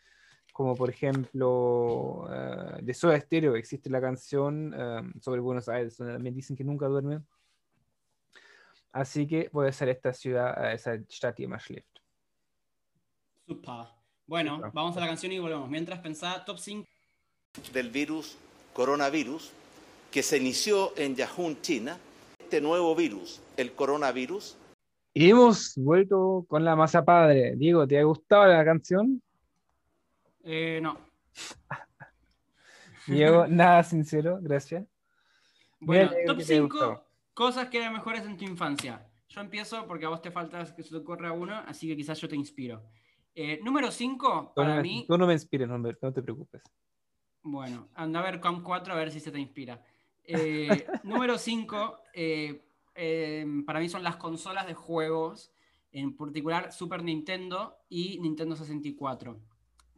Como por ejemplo, eh, de Soda Stereo existe la canción eh, sobre Buenos Aires, donde también dicen que nunca duermen. Así que puede ser esta ciudad, eh, esa Stadt, immer schläft. Bueno, vamos a la canción y volvemos. Mientras pensá top 5. del virus coronavirus que se inició en Yahoo, China. Este nuevo virus, el coronavirus, Y hemos vuelto con la masa padre. Diego, ¿te ha gustado la canción? Eh, no. Diego, nada sincero, gracias. Bueno, top ¿qué te 5 gustó? cosas que eran mejores en tu infancia. Yo empiezo porque a vos te falta que se te ocurra uno, así que quizás yo te inspiro. Eh, número 5, Tú no, para mí, tú no me inspires, no, te preocupes. bueno, anda a ver COM 4 a ver si se te inspira. Eh, número 5, para mí son las consolas de juegos, en particular Super Nintendo y Nintendo 64.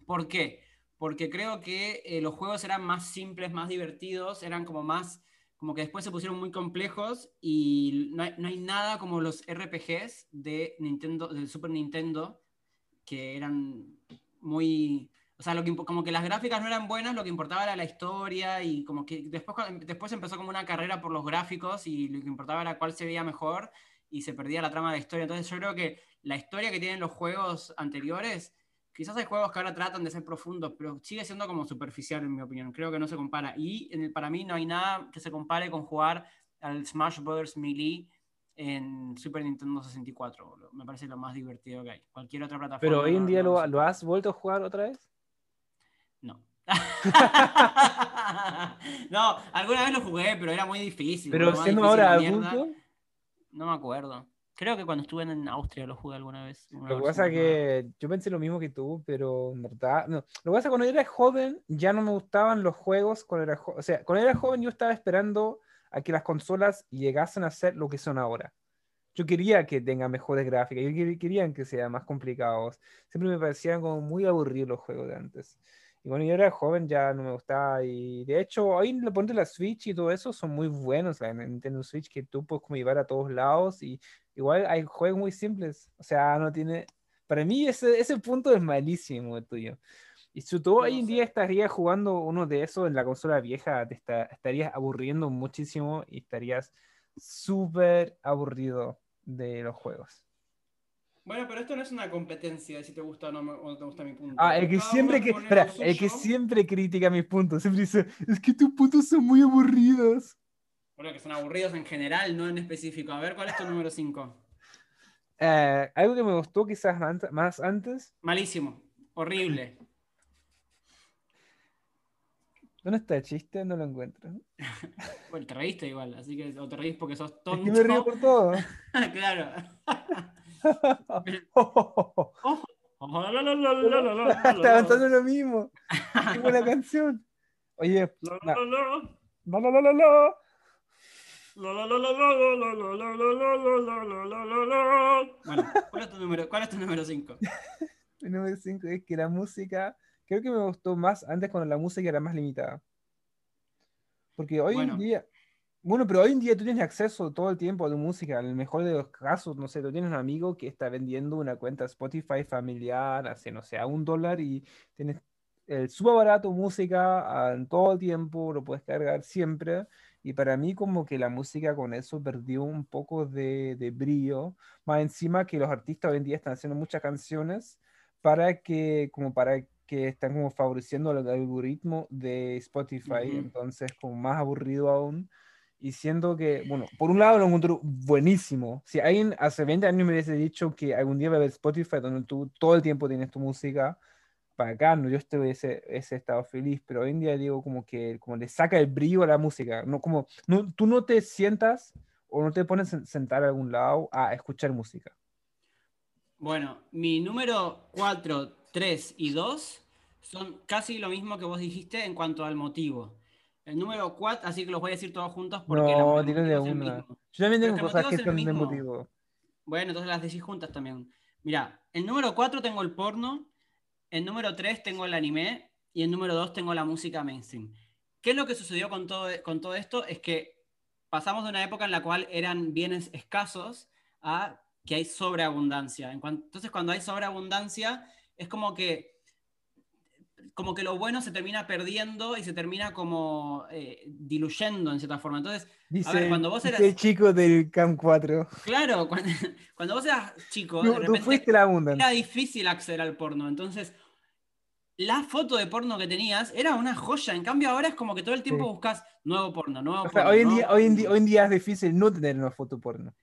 ¿Por qué? Porque creo que eh, los juegos eran más simples, más divertidos, eran como más, como que después se pusieron muy complejos y no hay, no hay nada como los RPGs de Nintendo, del Super Nintendo, que eran muy, o sea, lo que, como que las gráficas no eran buenas, lo que importaba era la historia y como que después, después empezó como una carrera por los gráficos y lo que importaba era cuál se veía mejor y se perdía la trama de historia. Entonces yo creo que la historia que tienen los juegos anteriores, quizás hay juegos que ahora tratan de ser profundos, pero sigue siendo como superficial en mi opinión. Creo que no se compara. Y para mí no hay nada que se compare con jugar al Smash Bros. Melee en Super Nintendo 64. boludo. Me parece lo más divertido que hay. Cualquier otra plataforma. Pero hoy en día lo, has vuelto a jugar otra vez. no. no, alguna vez lo jugué, pero era muy difícil. Pero siendo ahora adulto, No me acuerdo. Creo que cuando estuve en Austria lo jugué alguna vez. lo que pasa es que yo pensé lo mismo que tú, pero en verdad, no. Lo que pasa es que cuando yo era joven ya no me gustaban los juegos cuando era. O sea, cuando era joven yo estaba esperando a que las consolas llegasen a ser lo que son ahora. Yo quería que tengan mejores gráficas, yo quer- quería que sean más complicados. Siempre me parecían como muy aburridos los juegos de antes. Y cuando yo era joven ya no me gustaba. Y de hecho, hoy le ponte la Switch y todo eso son muy buenos. La Nintendo Switch que tú puedes como llevar a todos lados. Y igual hay juegos muy simples. O sea, no tiene. Para mí ese, ese punto es malísimo el tuyo. Y si tú hoy en día estarías jugando uno de esos en la consola vieja, te esta- estarías aburriendo muchísimo y estarías súper aburrido de los juegos. Bueno, pero esto no es una competencia de si te gusta o no, me- o no te gusta mi punto. Ah, el que Cada siempre que, espera, el que siempre critica mis puntos, siempre dice, es que tus puntos son muy aburridos. Bueno, que son aburridos en general, no en específico. A ver, ¿cuál es tu número 5? Eh, algo que me gustó quizás más antes. Malísimo. Horrible. ¿Dónde está el chiste? No lo encuentro. Bueno, te reíste igual, así que o te reís porque sos Es tonto. que me río por todo. claro. Está avanzando lo mismo. Qué buena canción. Oye. Bueno, ¿cuál es tu número, cuál es tu número 5? Mi número 5 es que la música, creo que me gustó más antes cuando la música era más limitada. Porque hoy Bueno. en día, bueno, pero hoy en día tú tienes acceso todo el tiempo a tu música. En el mejor de los casos, no sé, tú tienes un amigo que está vendiendo una cuenta Spotify familiar hace, no sé, a un dólar y tienes el súper barato música en todo el tiempo, lo puedes cargar siempre. Y para mí como que la música con eso perdió un poco de, de brillo. Más encima que los artistas hoy en día están haciendo muchas canciones para que, como para que están como favoreciendo el algoritmo de Spotify, Ujú. entonces como más aburrido aún. Y siento que, bueno, por un lado lo encuentro buenísimo. Si alguien hace 20 años me hubiese dicho que algún día va a haber Spotify donde tú todo el tiempo tienes tu música, para acá, no, yo este hubiese, hubiese estado feliz, pero hoy en día digo como que como le saca el brillo a la música, no como, no, tú no te sientas o no te pones a sentar a algún lado a escuchar música. Bueno, mi número 4, 3 y 2 son casi lo mismo que vos dijiste en cuanto al motivo. El número 4, así que los voy a decir todos juntos porque No, dilo de una. Yo también tengo cosas que son de mismo. motivo. Bueno, entonces las decís juntas también. Mira, el número 4 tengo el porno, el número 3 tengo el anime y el número 2 tengo la música mainstream. ¿Qué es lo que sucedió con todo, con todo esto? Es que pasamos de una época en la cual eran bienes escasos a que hay sobreabundancia. Entonces, cuando hay sobreabundancia, es como que, como que lo bueno se termina perdiendo y se termina como eh, diluyendo en cierta forma. Entonces, Dice, ver, cuando vos dice eras- el chico del Cam 4. claro, cuando, cuando vos eras chico, de Tú, tú repente fuiste la abundante. era difícil acceder al porno. Entonces, la foto de porno que tenías era una joya. En cambio, ahora es como que todo el tiempo Sí. buscas nuevo porno, nuevo O sea, porno, hoy en, día, hoy, en día, hoy en día es difícil no tener una foto porno.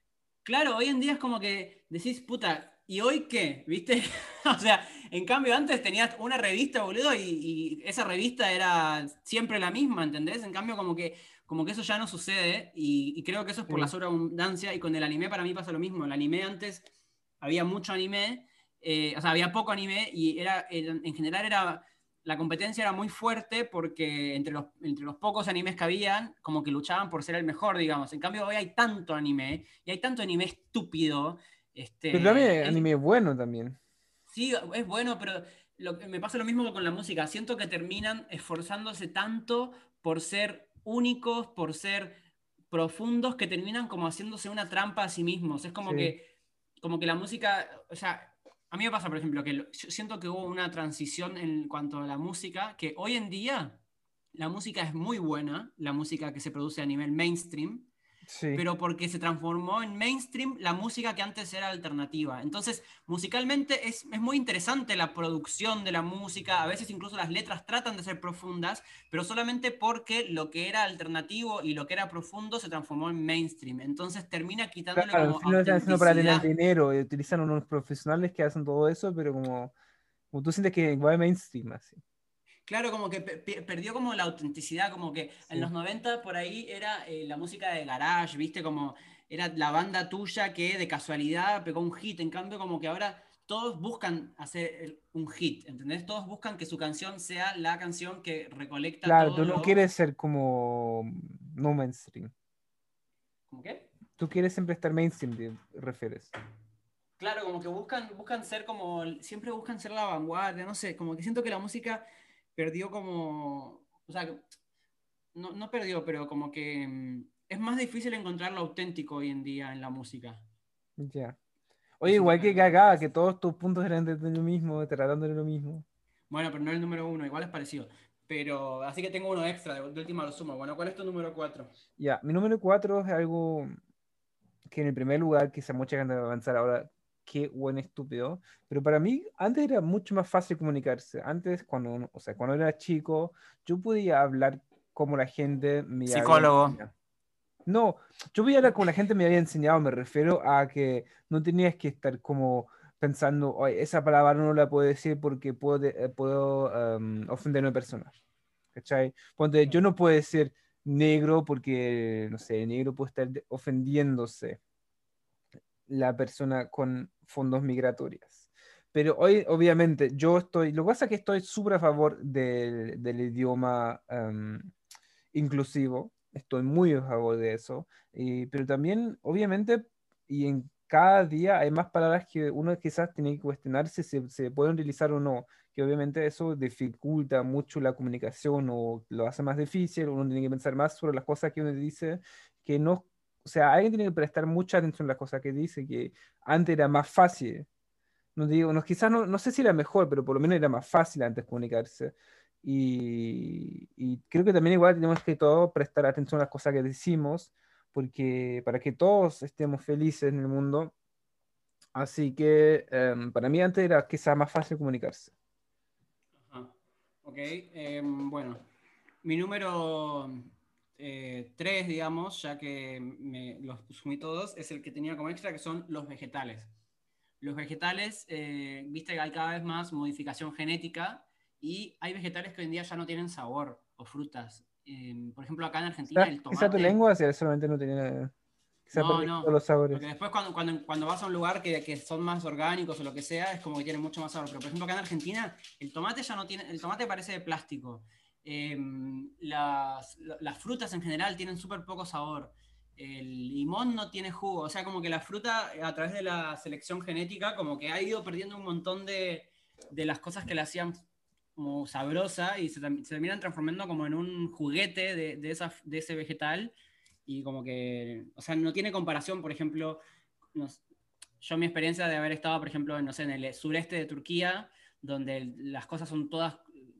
Claro, hoy en día es como que decís, puta, ¿y hoy qué? ¿Viste? o sea, en cambio antes tenías una revista, boludo, y, y esa revista era siempre la misma, ¿entendés? En cambio como que, como que eso ya no sucede y, y creo que eso es por Sí. la sobreabundancia y con el anime para mí pasa lo mismo. El anime antes había mucho anime, eh, o sea, había poco anime y era, en general era... La competencia era muy fuerte porque entre los, entre los pocos animes que habían, como que luchaban por ser el mejor, digamos. En cambio, hoy hay tanto anime y hay tanto anime estúpido. Este, Pero también es- anime bueno también. Sí, es bueno, pero lo que- me pasa lo mismo que con la música. Siento que terminan esforzándose tanto por ser únicos, por ser profundos, que terminan como haciéndose una trampa a sí mismos. Es como Sí. que, como que la música, o sea, a mí me pasa, por ejemplo, que lo- siento que hubo una transición en cuanto a la música, que hoy en día la música es muy buena, la música que se produce a nivel mainstream, Sí. pero porque se transformó en mainstream la música que antes era alternativa. Entonces, musicalmente es, es muy interesante la producción de la música, a veces incluso las letras tratan de ser profundas, pero solamente porque lo que era alternativo y lo que era profundo se transformó en mainstream. Entonces termina quitándole Claro, como lo están haciendo para tener dinero. utilizan unos profesionales que hacen todo eso, pero como, como tú sientes que va mainstream así. Claro, como que pe- pe- perdió como la autenticidad, como que Sí. en los 90 por ahí era eh, la música de garage, ¿viste? Como era la banda tuya que de casualidad pegó un hit, en cambio como que ahora todos buscan hacer un hit, ¿entendés? Todos buscan que su canción sea la canción que recolecta Claro, todo tú no lo- quieres ser como no mainstream. ¿Cómo qué? Tú quieres siempre estar mainstream, te refieres. Claro, como que buscan, buscan ser como, siempre buscan ser la vanguardia, no sé, como que siento que la música perdió como, o sea, no, no perdió, pero como que mm, es más difícil encontrar lo auténtico hoy en día en la música. Ya. Oye, igual que cagada, que todos tus puntos eran de lo mismo, tratando de lo mismo. Bueno, pero no el número uno, igual es parecido. Pero así que tengo uno extra, de, última lo sumo. Bueno, ¿cuál es tu número cuatro? Ya, mi número 4 es algo que en el primer lugar quizá mucha gente va a avanzar ahora, qué buen estúpido, pero para mí antes era mucho más fácil comunicarse. Antes, cuando, o sea, cuando era chico, yo podía hablar como la gente me Psicólogo. veía. No, yo veía la- como la gente me había enseñado, me refiero a que no tenías que estar como pensando, "Oye, esa palabra no la puedo decir porque puedo, eh, puedo em, ofender a una persona. ¿Cachai? Ponte, yo no puedo decir negro porque, no sé, negro puede estar ofendiéndose la persona con fondos migratorios. Pero hoy, obviamente, yo estoy, lo que pasa es que estoy súper a favor del, del idioma em, inclusivo, estoy muy a favor de eso, y- pero también, obviamente, y en cada día hay más palabras que uno quizás tiene que cuestionarse si se, pueden utilizar o no, que obviamente eso dificulta mucho la comunicación o lo hace más difícil, uno tiene que pensar más sobre las cosas que uno dice, que no, sea, alguien tiene que prestar mucha atención a las cosas que dice, que antes era más fácil. No digo, no, quizás no, no sé si era mejor, pero por lo menos era más fácil antes comunicarse. Y, y creo que también igual tenemos que todos prestar atención a las cosas que decimos, porque para que todos estemos felices en el mundo. Así que em, para mí antes era quizás más fácil comunicarse. Ajá. Ok, em, bueno, mi número 3, digamos, ya que me los sumí todos, es el que tenía como extra, que son los vegetales. Los vegetales, eh, viste que hay cada vez más modificación genética y hay vegetales que hoy en día ya no tienen sabor o frutas. Em, por ejemplo, acá en Argentina el Quizás tu tomate... lengua si solamente no tenía... No, no, todos los sabores. Porque después cuando, cuando, cuando vas a un lugar que, que son más orgánicos o lo que sea, es como que tienen mucho más sabor. Pero por ejemplo acá en Argentina, el tomate ya no tiene, el tomate parece de plástico. Em, las, frutas en general tienen súper poco sabor. El limón no tiene jugo. O sea, como que la fruta, a través de la selección genética, como que ha ido perdiendo un montón de, de las cosas que la hacían como sabrosa y se, se terminan transformando como en un juguete de, de, esa, de ese vegetal y como que, o sea, no tiene comparación, por ejemplo, yo mi experiencia de haber estado, por ejemplo, no sé, en el sureste de Turquía, donde las cosas son todas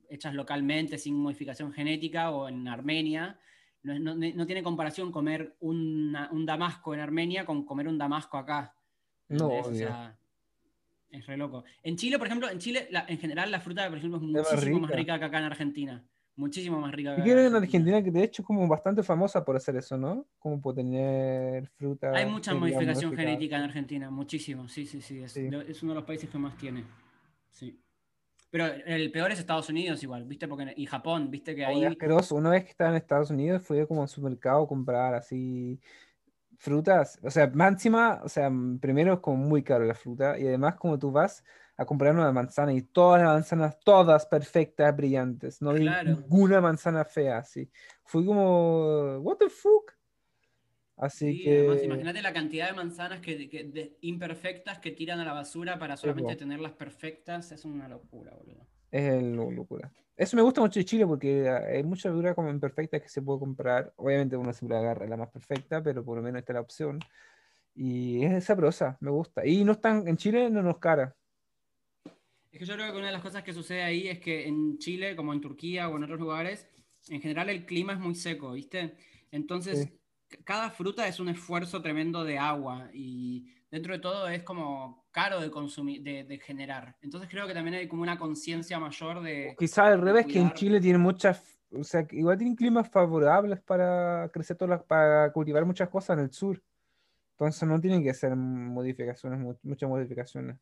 hechas localmente, sin modificación genética, o en Armenia, no, no- no tiene comparación comer una- un damasco en Armenia con comer un damasco acá. No. O sea, es re loco. En Chile, por ejemplo, en Chile, la- en general, la fruta, por ejemplo, es muchísimo más rica. rica que acá en Argentina. Muchísimo más rica que acá en Argentina, que de hecho es como bastante famosa por hacer eso, ¿no? Como por tener fruta. Hay mucha modificación genética en Argentina, muchísimo, sí, sí, sí. Es, Sí. es uno de los países que más tiene. Sí. Pero el peor es Estados Unidos igual, ¿viste? Porque, y Japón, ¿viste? Que ahí... asqueroso. Una vez que estaba en Estados Unidos, fui como al supermercado a comprar así frutas. O sea, más encima, o sea, primero es como muy caro la fruta y además como tú vas a comprar una manzana y todas las manzanas, todas perfectas, brillantes. No hay Claro. ninguna manzana fea así. Fui como, what the fuck? Así Sí, que... además, imagínate la cantidad de manzanas que, que- de- imperfectas que tiran a la basura para solamente tenerlas perfectas. Es una locura, boludo. Es locura. Eso me gusta mucho de Chile porque ah, hay mucha verdura como imperfecta que se puede comprar. Obviamente uno siempre agarra la más perfecta, pero por lo menos está la opción. Y es sabrosa, me gusta. Y no están, en Chile no nos cara. Es que yo creo que una de las cosas que sucede ahí es que en Chile, como en Turquía o en otros lugares, en general el clima es muy seco, ¿viste? Entonces, Sí. Cada fruta es un esfuerzo tremendo de agua y dentro de todo es como caro de consumir, de, de generar. Entonces creo que también hay como una conciencia mayor de... Quizás al revés, que en. Chile tienen muchas, o sea, que igual tienen climas favorables para crecer todas las, para cultivar muchas cosas en el sur. Entonces no tienen que hacer modificaciones, mu- muchas modificaciones.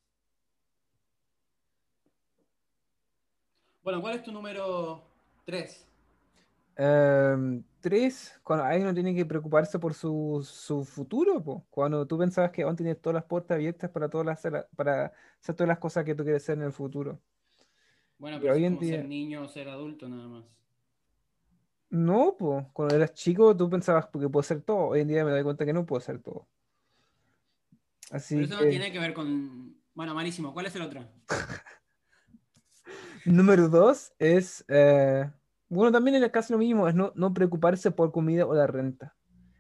Bueno, ¿cuál es tu número 3? Em, tres, cuando alguien no tiene que preocuparse por su, su futuro, po. Cuando tú pensabas que aún tienes todas las puertas abiertas para todas las, para hacer todas las cosas que tú quieres hacer en el futuro. Bueno, Y pero hoy es en día- ser niño o ser adulto nada más. No, pues, cuando eras chico tú pensabas que puedo hacer todo. Hoy en día me doy cuenta que no puedo hacer todo. Así Pero eso que, no tiene que ver con... Bueno, malísimo. ¿Cuál es el otro? número dos es, eh, bueno, también es casi lo mismo, es no, no preocuparse por comida o la renta.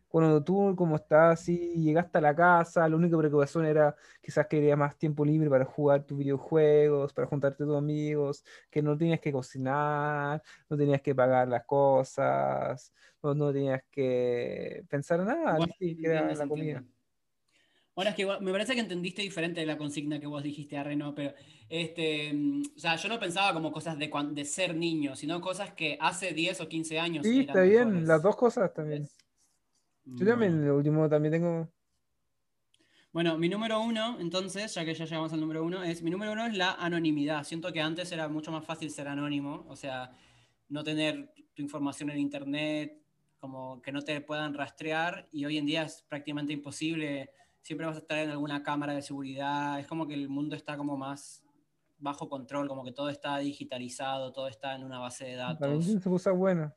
Cuando tú, como estás así, llegaste a la casa, la única preocupación era quizás querías más tiempo libre para jugar tus videojuegos, para juntarte con tus amigos, que no tenías que cocinar, no tenías que pagar las cosas, no, no tenías que pensar en nada, Bueno, sí, que era entiendo, la comida. entiende. Bueno, es que me parece que entendiste diferente de la consigna que vos dijiste, Arre, no, pero este, mm, o sea, yo no pensaba como cosas de, cuan- de ser niño, sino cosas que hace 10 o 15 años Sí, está bien, mejores. las dos cosas también. Yo también, Bueno. el último también tengo. Bueno, mi número uno, entonces, ya que ya llegamos al número uno, es mi número uno es la anonimidad. Siento que antes era mucho más fácil ser anónimo, o sea, no tener tu información en internet, como que no te puedan rastrear, y hoy en día es prácticamente imposible. Siempre vas a estar en alguna cámara de seguridad. Es como que el mundo está como más bajo control, como que todo está digitalizado, todo está en una base de También datos. tiene sus cosas buenas.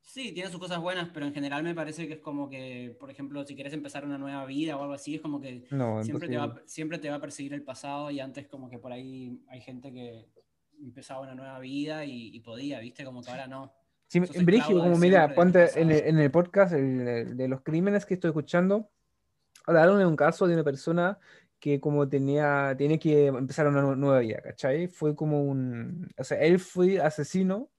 Sí, tiene sus cosas buenas, pero en general me parece que es como que, por ejemplo, si quieres empezar una nueva vida o algo así, es como que No, siempre te, va, siempre te va a perseguir el pasado y antes como que por ahí hay gente que empezaba una nueva vida y, y podía, ¿viste? Como que ahora no. Sí, en Brigio, como mira, ponte en el, en el podcast el de los crímenes que estoy escuchando, hablaron de un caso de una persona que como tenía, tiene que empezar una nu- nueva vida, ¿cachai? Fue como un, o sea, él fue asesino,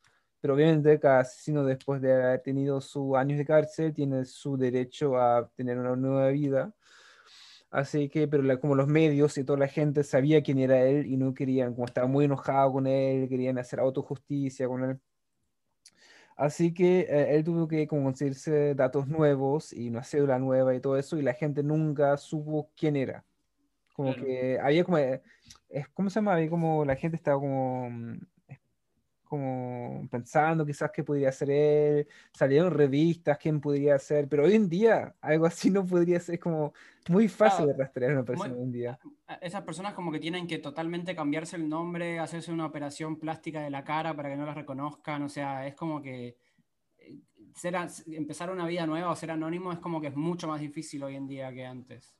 pero obviamente cada asesino después de haber tenido sus años de cárcel tiene su derecho a tener una nueva vida. Así que, pero la- como los medios y toda la gente sabía quién era él y no querían, como estaba muy enojado con él, querían hacer autojusticia con él. Así que eh, él tuvo que como conseguirse datos nuevos y una cédula nueva y todo eso, y la gente nunca supo quién era. Como Claro. que había como, eh, es, ¿cómo se llama? Había como la gente estaba como, mm, como pensando quizás que podría ser él, salieron revistas, quién podría ser, pero hoy en día algo así no podría ser, es como muy fácil de Claro, rastrear a una persona muy- hoy en día. Esas personas como que tienen que totalmente cambiarse el nombre, hacerse una operación plástica de la cara para que no las reconozcan, o sea, es como que eh, ser, empezar una vida nueva o ser anónimo es como que es mucho más difícil hoy en día que antes.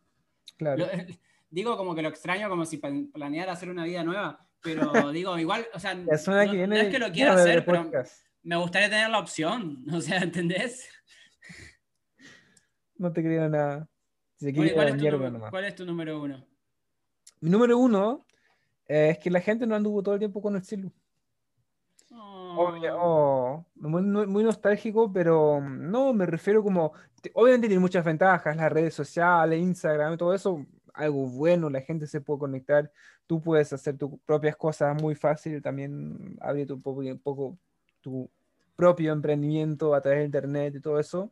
Claro. Lo- digo como que lo extraño como si plan- planeara hacer una vida nueva, pero digo, igual, o sea, no, es que lo quiera hacer, pero me gustaría tener la opción, o sea, ¿entendés? No te creo nada. ¿cuál, es tu número, nomás. cuál es tu número uno? Mi número uno eh, es que la gente no anduvo todo el tiempo con el celu. Oh, oh, muy, nostálgico, pero mm, no, me refiero como, te- obviamente tiene muchas ventajas, las redes sociales, Instagram, todo eso, algo bueno, la gente se puede conectar, tú puedes hacer tus propias cosas muy fácil, también abrir tu poco, poco tu propio emprendimiento a través de internet y todo eso.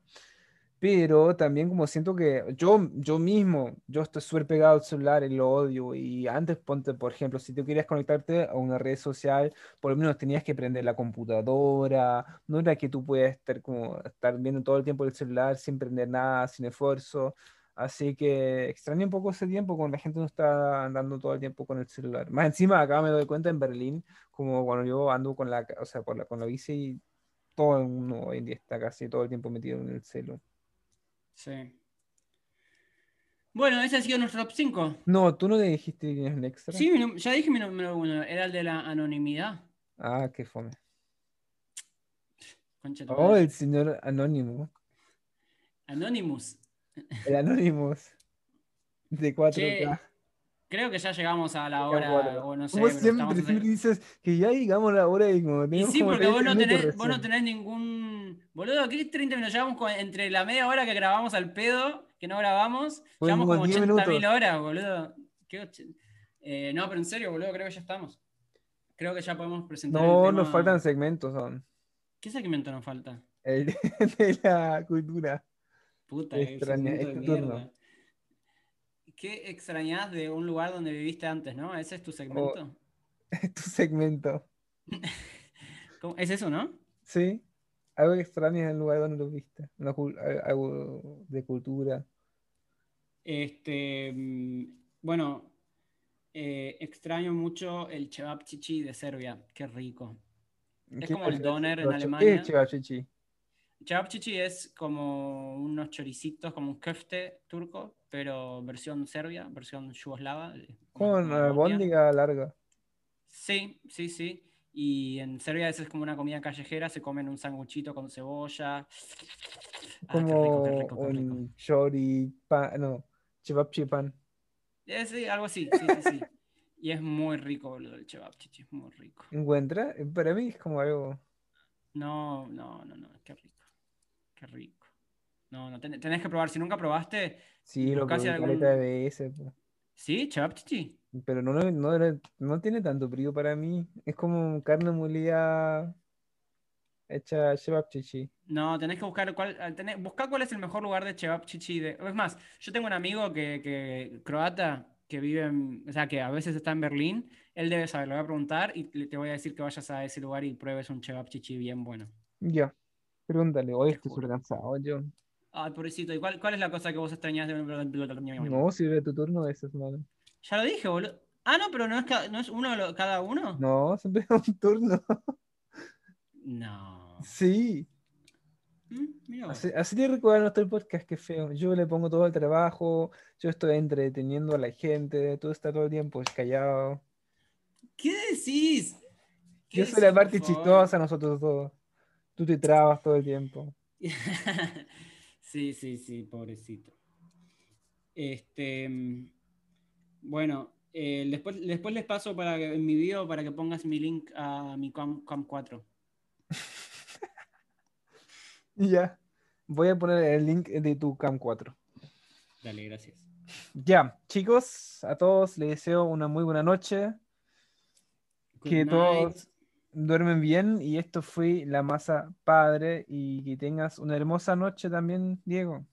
Pero también como siento que yo, yo mismo, yo estoy súper pegado al celular y lo odio. Y antes, ponte, por ejemplo, si tú querías conectarte a una red social, por lo menos tenías que prender la computadora. No era que tú puedas estar como estar viendo todo el tiempo el celular sin prender nada, sin esfuerzo. Así que extraño un poco ese tiempo cuando la gente no está andando todo el tiempo con el celular. Más encima, acá me doy cuenta en Berlín, como cuando yo ando con la, o sea, por la, con la bici, todo el mundo hoy en día está casi todo el tiempo metido en el celu. sí. Bueno, ese ha sido nuestro top 5. No, tú no le dijiste que un extra. Sí, ya dije mi número uno, era el de la anonimidad. Ah, qué fome. Concha Oh, el señor Anónimo. Anonymous. El Anonymous. De 4K. Che, Creo que ya llegamos a la hora, bueno. o no sé, Como pero siempre, dices que ya llegamos a la hora y como Y sí, porque vos 30 no, tenés, vos no tenés ningún... Boludo, ¿qué 30 minutos? Llevamos con- entre la media hora que grabamos al pedo, que no grabamos, Fue llevamos como como 10 80 mil minutos. horas, boludo. ¿Qué och- eh, no, pero en serio, boludo, creo que ya estamos. Creo que ya podemos presentar el No, tema- nos faltan segmentos aún. ¿Qué segmento nos falta? El de la cultura. Puta, qué extraña, es de turno. ¿Qué extrañás de un lugar donde viviste antes, no? ¿Ese es tu segmento? tu segmento. ¿Cómo? ¿Es eso, no? ¿Sí? Algo extraño en el lugar donde lo viste. Algo de cultura. Este, mm, bueno, eh, extraño mucho el cevapcici de Serbia. Qué rico. Es ¿Qué como el es doner en Alemania. ¿Qué es chivachichi? Cevapcici es como unos choricitos, como un köfte turco, pero versión serbia, versión yugoslava. eh, Con como Bosnia. albóndiga larga. Sí, sí, sí. Y en Serbia eso es como una comida callejera, se comen un sanguchito con cebolla. Ah, qué rico, Como qué rico, qué rico. un chori pan, no, chivapchi pan. Eh, sí, algo así, sí, sí, sí. Y es muy rico, boludo, el cevapcici, es muy rico. ¿Encuentra? Eh, Para mí es como algo. No, no, no, no, qué rico. Qué rico. No, no, ten- tenés que probar. Si nunca probaste, Sí, lo probé algún- de po. ¿sí? Cevapcici. Pero no, no, no, tiene tanto frío para mí. Es como carne molida hecha Chevapchichi. No, tenés que buscar cuál, ah, tenés- buscá cuál es el mejor lugar de Chevapchichi. De... Es más, yo tengo un amigo que, que- croata que vive en, o sea, que a veces está en Berlín. Él debe saber, le voy a preguntar y te voy a decir que vayas a ese lugar y pruebes un Chevapchichi bien bueno. Ya. Pregúntale, hoy estoy súper cansado yo. Ay, pobrecito. ¿Y cuál, cuál es la cosa que vos extrañás de No, si ve tu turno esa semana. Ya lo dije, boludo. Ah, no, pero no es, ca- no es uno lo- cada uno. No, siempre es un turno. No. Sí. Mm, mira vos. Así, así te recuerda nuestro podcast, que feo. Yo le pongo todo el trabajo, yo estoy entreteniendo a la gente, tú estás todo el tiempo callado. ¿Qué decís? ¿Qué Yo soy la decís, parte por favor? chistosa, nosotros todos. Tú te trabas todo el tiempo. sí, sí, sí, pobrecito. Este, mm, bueno, eh, después, después les paso para que, en mi video para que pongas mi link a mi Cam, Cam 4. Y ya. Voy a poner el link de tu Cam 4. Dale, gracias. Ya, chicos, a todos les deseo una muy buena noche. Good Que night. todos duermen bien y esto fue La Masa Padre y que tengas una hermosa noche también, Diego.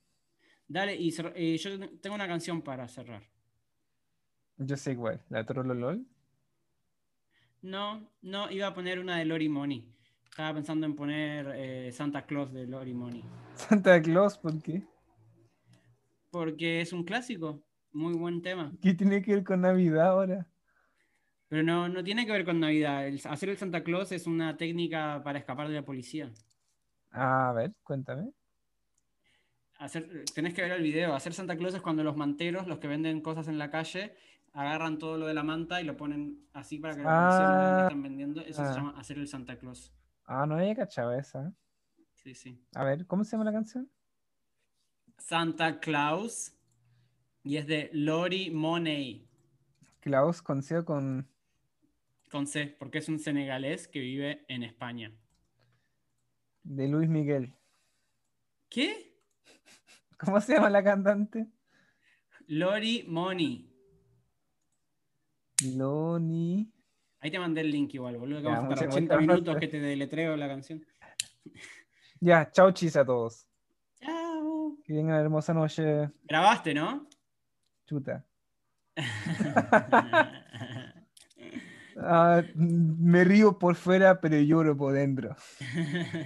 Dale, y eh, yo tengo una canción para cerrar. Yo sé igual, la Trololol. No, no, iba a poner una de Lori Money. Estaba pensando en poner eh, Santa Claus de Lori Money. Santa Claus, ¿por qué? Porque es un clásico, muy buen tema. ¿Qué tiene que ver con Navidad ahora? Pero no, no tiene que ver con Navidad. El- hacer el Santa Claus es una técnica para escapar de la policía. Ah, a ver, cuéntame. Hacer, tenés que ver el video. Hacer Santa Claus es cuando los manteros, los que venden cosas en la calle, agarran todo lo de la manta y lo ponen así para que Ah. están vendiendo. Eso Ah. se llama hacer el Santa Claus. Ah, no había cachado esa. Sí, sí. A ver, ¿cómo se llama la canción? Santa Claus. Y es de Lori Money. Klaus con C o con. Con C, porque es un senegalés que vive en España. de Luis Miguel. ¿Qué? ¿Cómo se llama la cantante? Lori Money. Loni. Ahí te mandé el link igual, boludo. Que Ya, vamos a estar muchas- 80 muchas minutos que te deletreo la canción. Ya, chao chis a todos. Chao. Que tengan hermosa noche. Grabaste, ¿no? Chuta. Ah, me río por fuera, pero lloro por dentro.